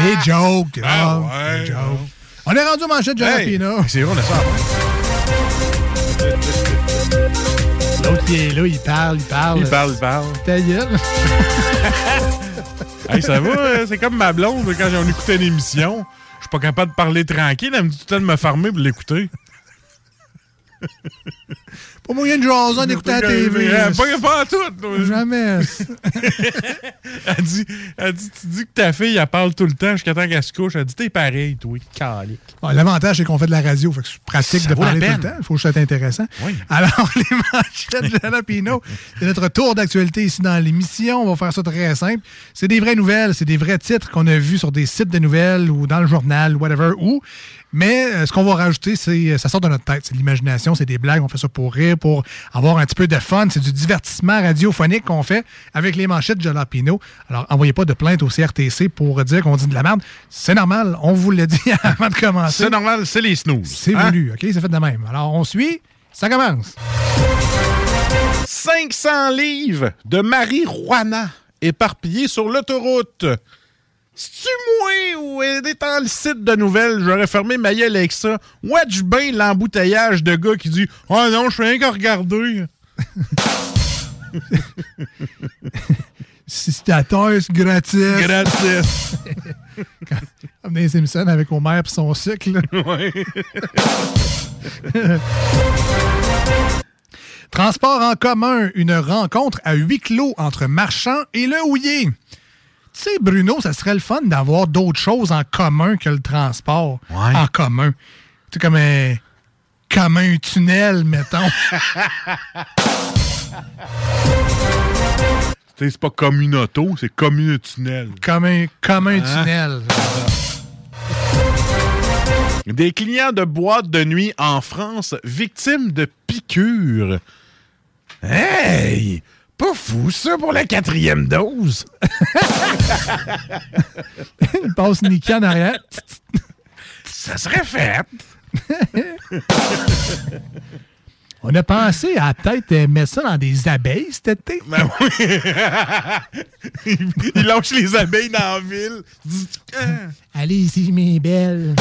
Des jokes. Ah là. ouais. Des jokes. On est rendu au manchette de Hey, c'est vrai, on a ça qui est là, il parle, il parle. Il parle, il parle. Ta gueule. Hey, ça va, euh, c'est comme ma blonde quand on écoutait une émission. Je suis pas capable de parler tranquille, elle me dit tout le temps de me farmer pour l'écouter. Pas moyen de jaser en écoutant la TV. Pas, pas en tout. toi. Jamais. Elle dit, elle dit, tu dis que ta fille, elle parle tout le temps jusqu'à temps qu'elle se couche. Elle dit, t'es pareil, toi, calique. Bon, L'avantage, c'est qu'on fait de la radio. Fait que c'est pratique Ça de parler tout le temps. Il faut que ça soit intéressant. Oui. Alors, les manchettes de Jalapino, c'est notre tour d'actualité ici dans l'émission. On va faire ça très simple. C'est des vraies nouvelles, c'est des vrais titres qu'on a vus sur des sites de nouvelles ou dans le journal, whatever, où. Mais euh, ce qu'on va rajouter, c'est ça sort de notre tête. C'est l'imagination, c'est des blagues. On fait ça pour rire, pour avoir un petit peu de fun. C'est du divertissement radiophonique qu'on fait avec les manchettes de Jalapino. Alors, envoyez pas de plainte au CRTC pour dire qu'on dit de la merde. C'est normal. On vous l'a dit avant de commencer. C'est normal, c'est les snooze. C'est Hein? voulu, OK? C'est fait de même. Alors, on suit. Ça commence. 500 livres de marijuana éparpillés sur l'autoroute. C'est-tu moi ou étant le site de nouvelles, j'aurais fermé ma gueule avec ça? Watch bien l'embouteillage de gars qui dit « Oh non, je fais rien qu'à regarder. C'est gratis. » Gratis. Comme dans les Simpsons avec Homer et son. Ouais. Transport en commun, une rencontre à huis clos entre marchand et le houillé. Tu sais, Bruno, ça serait le fun d'avoir d'autres choses en commun que le transport en commun. Tu sais, comme un, comme un tunnel, mettons. C'est pas comme une auto, c'est comme une tunnel. comme un, comme un Hein? tunnel. Des clients de boîte de nuit en France victimes de piqûres. Hey! Pas fou ça pour la quatrième dose! Il passe Nicky en arrière. Ça serait fait! On a pensé à peut-être euh, mettre ça dans des abeilles cet été. Ben oui! il, lâche les abeilles dans la ville. Allez ici, mes belles.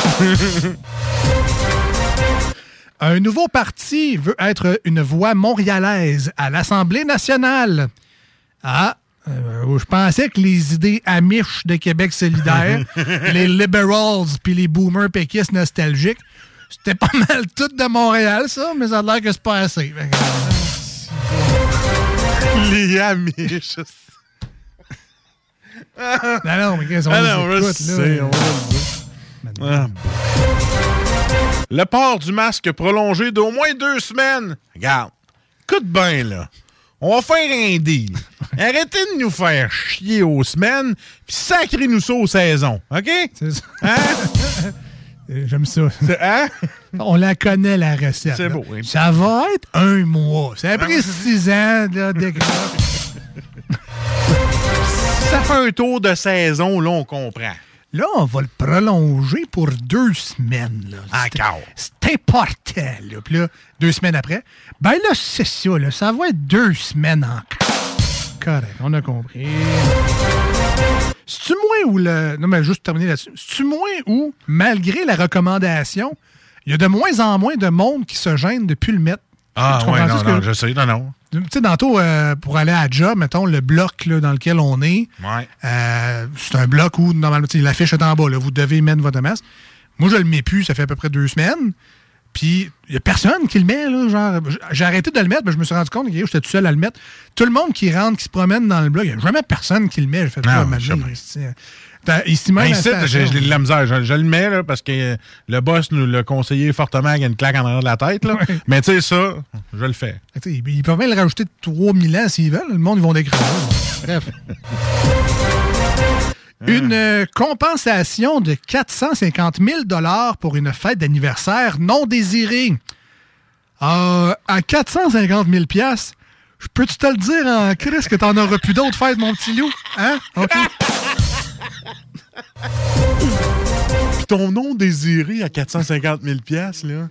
Un nouveau parti veut être une voix montréalaise à l'Assemblée nationale. Ah, euh, je pensais que les idées amiches de Québec solidaire, les liberals puis les boomers péquistes nostalgiques, c'était pas mal tout de Montréal, ça, mais ça a l'air que c'est pas assez. Les Amish. Non, non, mais qu'est-ce qu'on Ah là? on le. Ah. Le port du masque prolongé d'au moins deux semaines. Regarde, écoute bien, là. On va faire un deal. Arrêtez de nous faire chier aux semaines, puis sacrez-nous ça aux saisons, OK? C'est ça. Hein? Euh, J'aime ça. Hein? On la connaît, la recette. C'est beau, hein? Ça va être un mois. Ça a pris six ans là, de Ça fait un tour de saison, là, on comprend. Là, on va le prolonger pour deux semaines. Là. Encore. C'est important. Là. Puis là, deux semaines après, ben là, c'est ça. Là. Ça va être deux semaines encore. Correct, on a compris. C'est-tu moins ou le. Non, mais juste terminer là-dessus. C'est-tu moins ou, malgré la recommandation, il y a de moins en moins de monde qui se gêne depuis le mettre? Ah, non, que- non, je sais, non, non. Tu sais, tantôt, euh, pour aller à job, mettons, le bloc là, dans lequel on est, Ouais. euh, c'est un bloc où, normalement, l'affiche est en bas, là, vous devez mettre votre masque. Moi, je le mets plus, ça fait à peu près deux semaines. Puis, il n'y a personne qui le met, là, genre, j'ai arrêté de le mettre, mais je me suis rendu compte que j'étais tout seul à le mettre. Tout le monde qui rentre, qui se promène dans le bloc, il n'y a jamais personne qui le met. J'ai fait Non, ici, même, ici, j'ai de la misère. Je, je le mets là, parce que euh, le boss nous l'a conseillé fortement qu'il y a une claque en arrière de la tête. Là. Mais tu sais, ça, je le fais. Ils ils peuvent même le rajouter de 3000 ans s'ils veulent. Le monde, ils vont décrocher. Bref. Une euh, compensation de 450 000 pour une fête d'anniversaire non désirée. Euh, à 450 000 je peux-tu te le dire en Christ que t'en auras plus d'autres fêtes, mon petit loup? Hein? OK. Ton nom désiré à 450 000 là.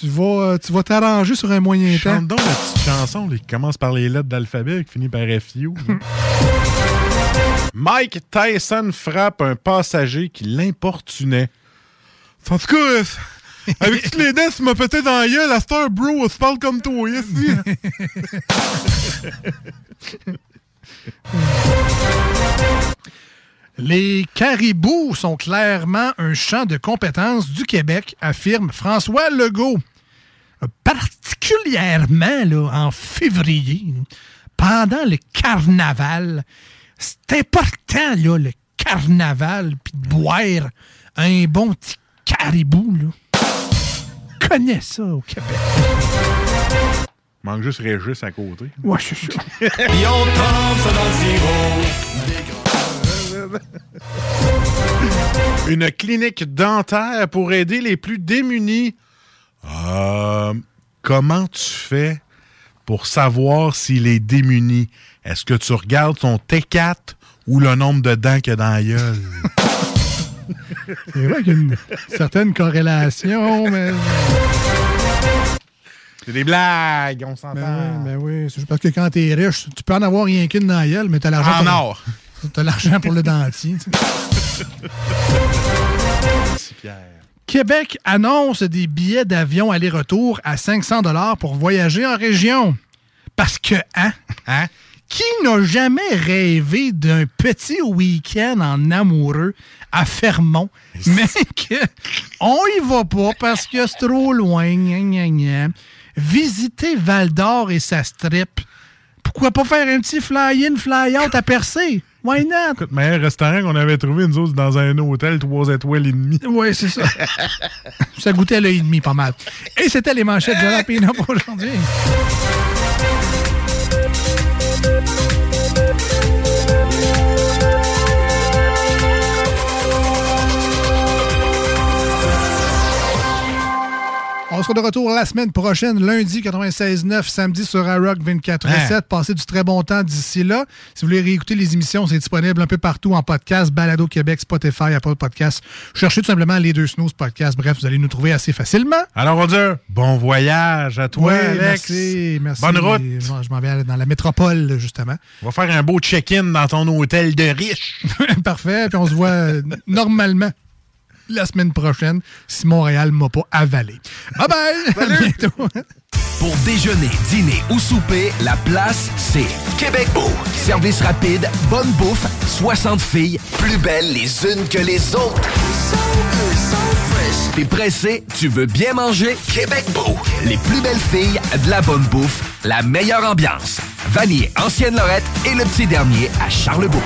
Tu vas euh, tu vas t'arranger sur un moyen temps. Chante donc la petite chanson là, qui commence par les lettres d'alphabet et qui finit par FU. là. Mike Tyson frappe un passager qui l'importunait. En tout cas, euh, avec toutes les dents, tu m'as pété dans la gueule, la star bro, on se parle comme toi, ici. Les caribous sont clairement un champ de compétences du Québec, affirme François Legault. Euh, Particulièrement là, en février, pendant le carnaval, c'est important là, le carnaval, puis de boire un bon petit caribou. Là. Je connais ça au Québec. Manque juste Régis à côté. Ouais, c'est ça. Puis Une clinique dentaire pour aider les plus démunis. Euh, comment tu fais pour savoir s'il est démuni? Est-ce que tu regardes son T4 ou le nombre de dents qu'il y a dans la gueule? C'est vrai qu'il y a une certaine corrélation, mais. C'est des blagues, on s'entend. Ben oui, ben oui. C'est juste parce que quand t'es riche, tu peux en avoir rien qu'une dans la gueule, mais t'as l'argent En or. T'as l'argent pour le dentier. Québec annonce des billets d'avion aller-retour à 500 pour voyager en région. Parce que, hein? Hein? Qui n'a jamais rêvé d'un petit week-end en amoureux à Fermont, mais que on y va pas parce que c'est trop loin. gna, gna, gna. Visiter Val d'Or et sa strip. Pourquoi pas faire un petit fly-in, fly-out à percer? Why not? Écoute, le meilleur restaurant qu'on avait trouvé, nous autres, dans un hôtel, trois étoiles et demie. Oui, c'est ça. ça goûtait l'œil et demi pas mal. Et c'était les manchettes de Jalapeno pour aujourd'hui. On sera de retour la semaine prochaine, lundi 96.9, samedi sur iRock 24.7. Hein? Passez du très bon temps d'ici là. Si vous voulez réécouter les émissions, c'est disponible un peu partout en podcast, Balado Québec, Spotify, Apple Podcast. Cherchez tout simplement les deux snooze podcast. Bref, vous allez nous trouver assez facilement. Alors, on dit bon voyage à toi, Ouais, Alex. merci, merci. Bonne route. Je je m'en vais dans la métropole, justement. On va faire un beau check-in dans ton hôtel de riche. Parfait. Puis on se voit euh, normalement la semaine prochaine si Montréal m'a pas avalé. Bye bye! À bientôt! Pour déjeuner, dîner ou souper, la place, c'est Québec Beau. Service rapide, bonne bouffe, 60 filles, plus belles les unes que les autres. T'es pressé, tu veux bien manger? Québec Beau. Les plus belles filles, de la bonne bouffe, la meilleure ambiance. Vanier, Ancienne Lorette et le petit dernier à Charlebourg.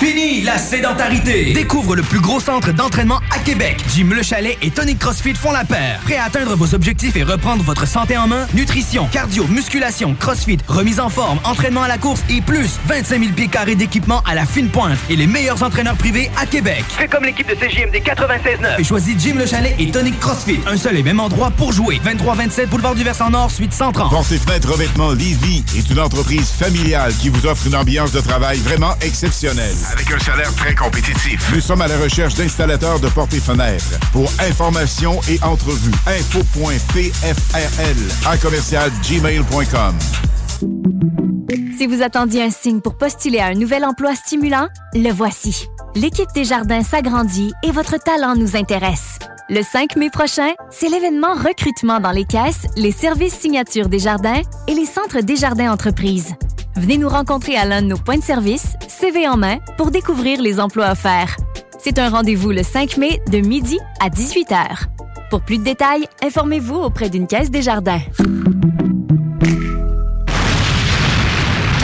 Fini la sédentarité! Découvre le plus gros centre d'entraînement à Québec. Jim Le Chalet et Tonic CrossFit font la paire. Prêt à atteindre vos objectifs et reprendre votre santé en main? Nutrition, cardio, musculation, CrossFit, remise en forme, entraînement à la course et plus 25 000 pieds carrés d'équipement à la fine pointe et les meilleurs entraîneurs privés à Québec. Fais comme l'équipe de CJMD 96.9. Et choisis Jim Le Chalet et Tonic CrossFit. Un seul et même endroit pour jouer. 2327 Boulevard du Versant Nord, suite 130. Portes et fenêtres revêtements Lévis est une entreprise familiale qui vous offre une ambiance de travail vraiment exceptionnelle. Avec un salaire très compétitif. Nous sommes à la recherche d'installateurs de portes et fenêtres. Pour information et entrevue, info.pfrl à commercial gmail.com. Si vous attendiez un signe pour postuler à un nouvel emploi stimulant, le voici. L'équipe des jardins s'agrandit et votre talent nous intéresse. Le 5 mai prochain, c'est l'événement recrutement dans les caisses, les services signature des jardins et les centres des jardins entreprises. Venez nous rencontrer à l'un de nos points de service, CV en main, pour découvrir les emplois offerts. C'est un rendez-vous le 5 mai de midi à 18h. Pour plus de détails, informez-vous auprès d'une caisse des jardins.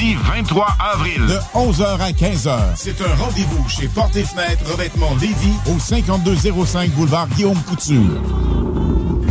23 avril. De 11h à 15h. C'est un rendez-vous chez Porte et Fenêtres Revêtement Lévis au 5205 boulevard Guillaume Couture.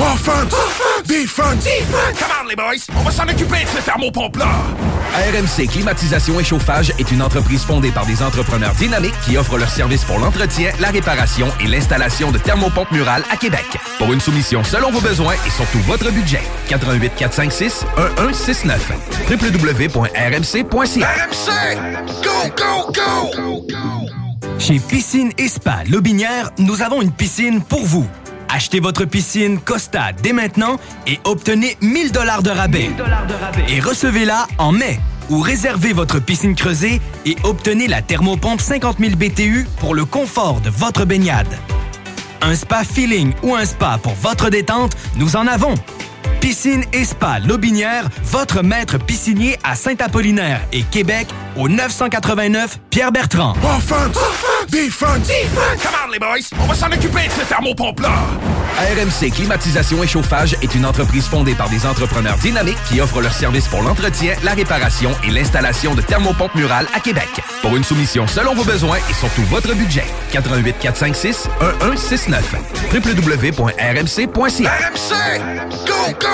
Offense! Defense! Come on, les boys! On va s'en occuper de ce thermopompe-là! RMC Climatisation et Chauffage est une entreprise fondée par des entrepreneurs dynamiques qui offrent leurs services pour l'entretien, la réparation et l'installation de thermopompes murales à Québec. Pour une soumission selon vos besoins et surtout votre budget. 88 456 1169 www.rmc.ca RMC! Go, go, go! Chez Piscine et Spa Lobinière, nous avons une piscine pour vous. Achetez votre piscine Costa dès maintenant et obtenez 1000 dollars de rabais. Et recevez-la en mai. Ou réservez votre piscine creusée et obtenez la thermopompe 50 000 BTU pour le confort de votre baignade. Un spa feeling ou un spa pour votre détente, nous en avons. Piscine et Spa Lobinière, votre maître piscinier à Saint-Apollinaire et Québec au 989 Pierre-Bertrand. Offense! Defense! Come on, les boys! On va s'en occuper de ce thermopompe-là! RMC Climatisation et Chauffage est une entreprise fondée par des entrepreneurs dynamiques qui offrent leurs services pour l'entretien, la réparation et l'installation de thermopompes murales à Québec. Pour une soumission selon vos besoins et surtout votre budget. 88 456 1169 www.rmc.ca RMC! Go, go,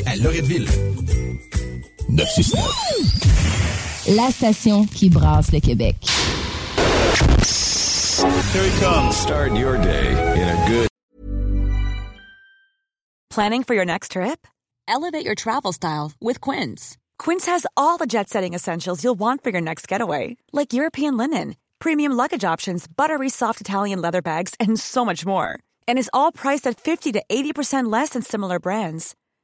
à Loretteville. 969. La station qui brasse le Québec. Here he comes. Start your day in a good. Planning for your next trip? Elevate your travel style with Quince. Quince has all the jet setting essentials you'll want for your next getaway, like European linen, premium luggage options, buttery soft Italian leather bags, and so much more. And is all priced at 50 to 80% less than similar brands.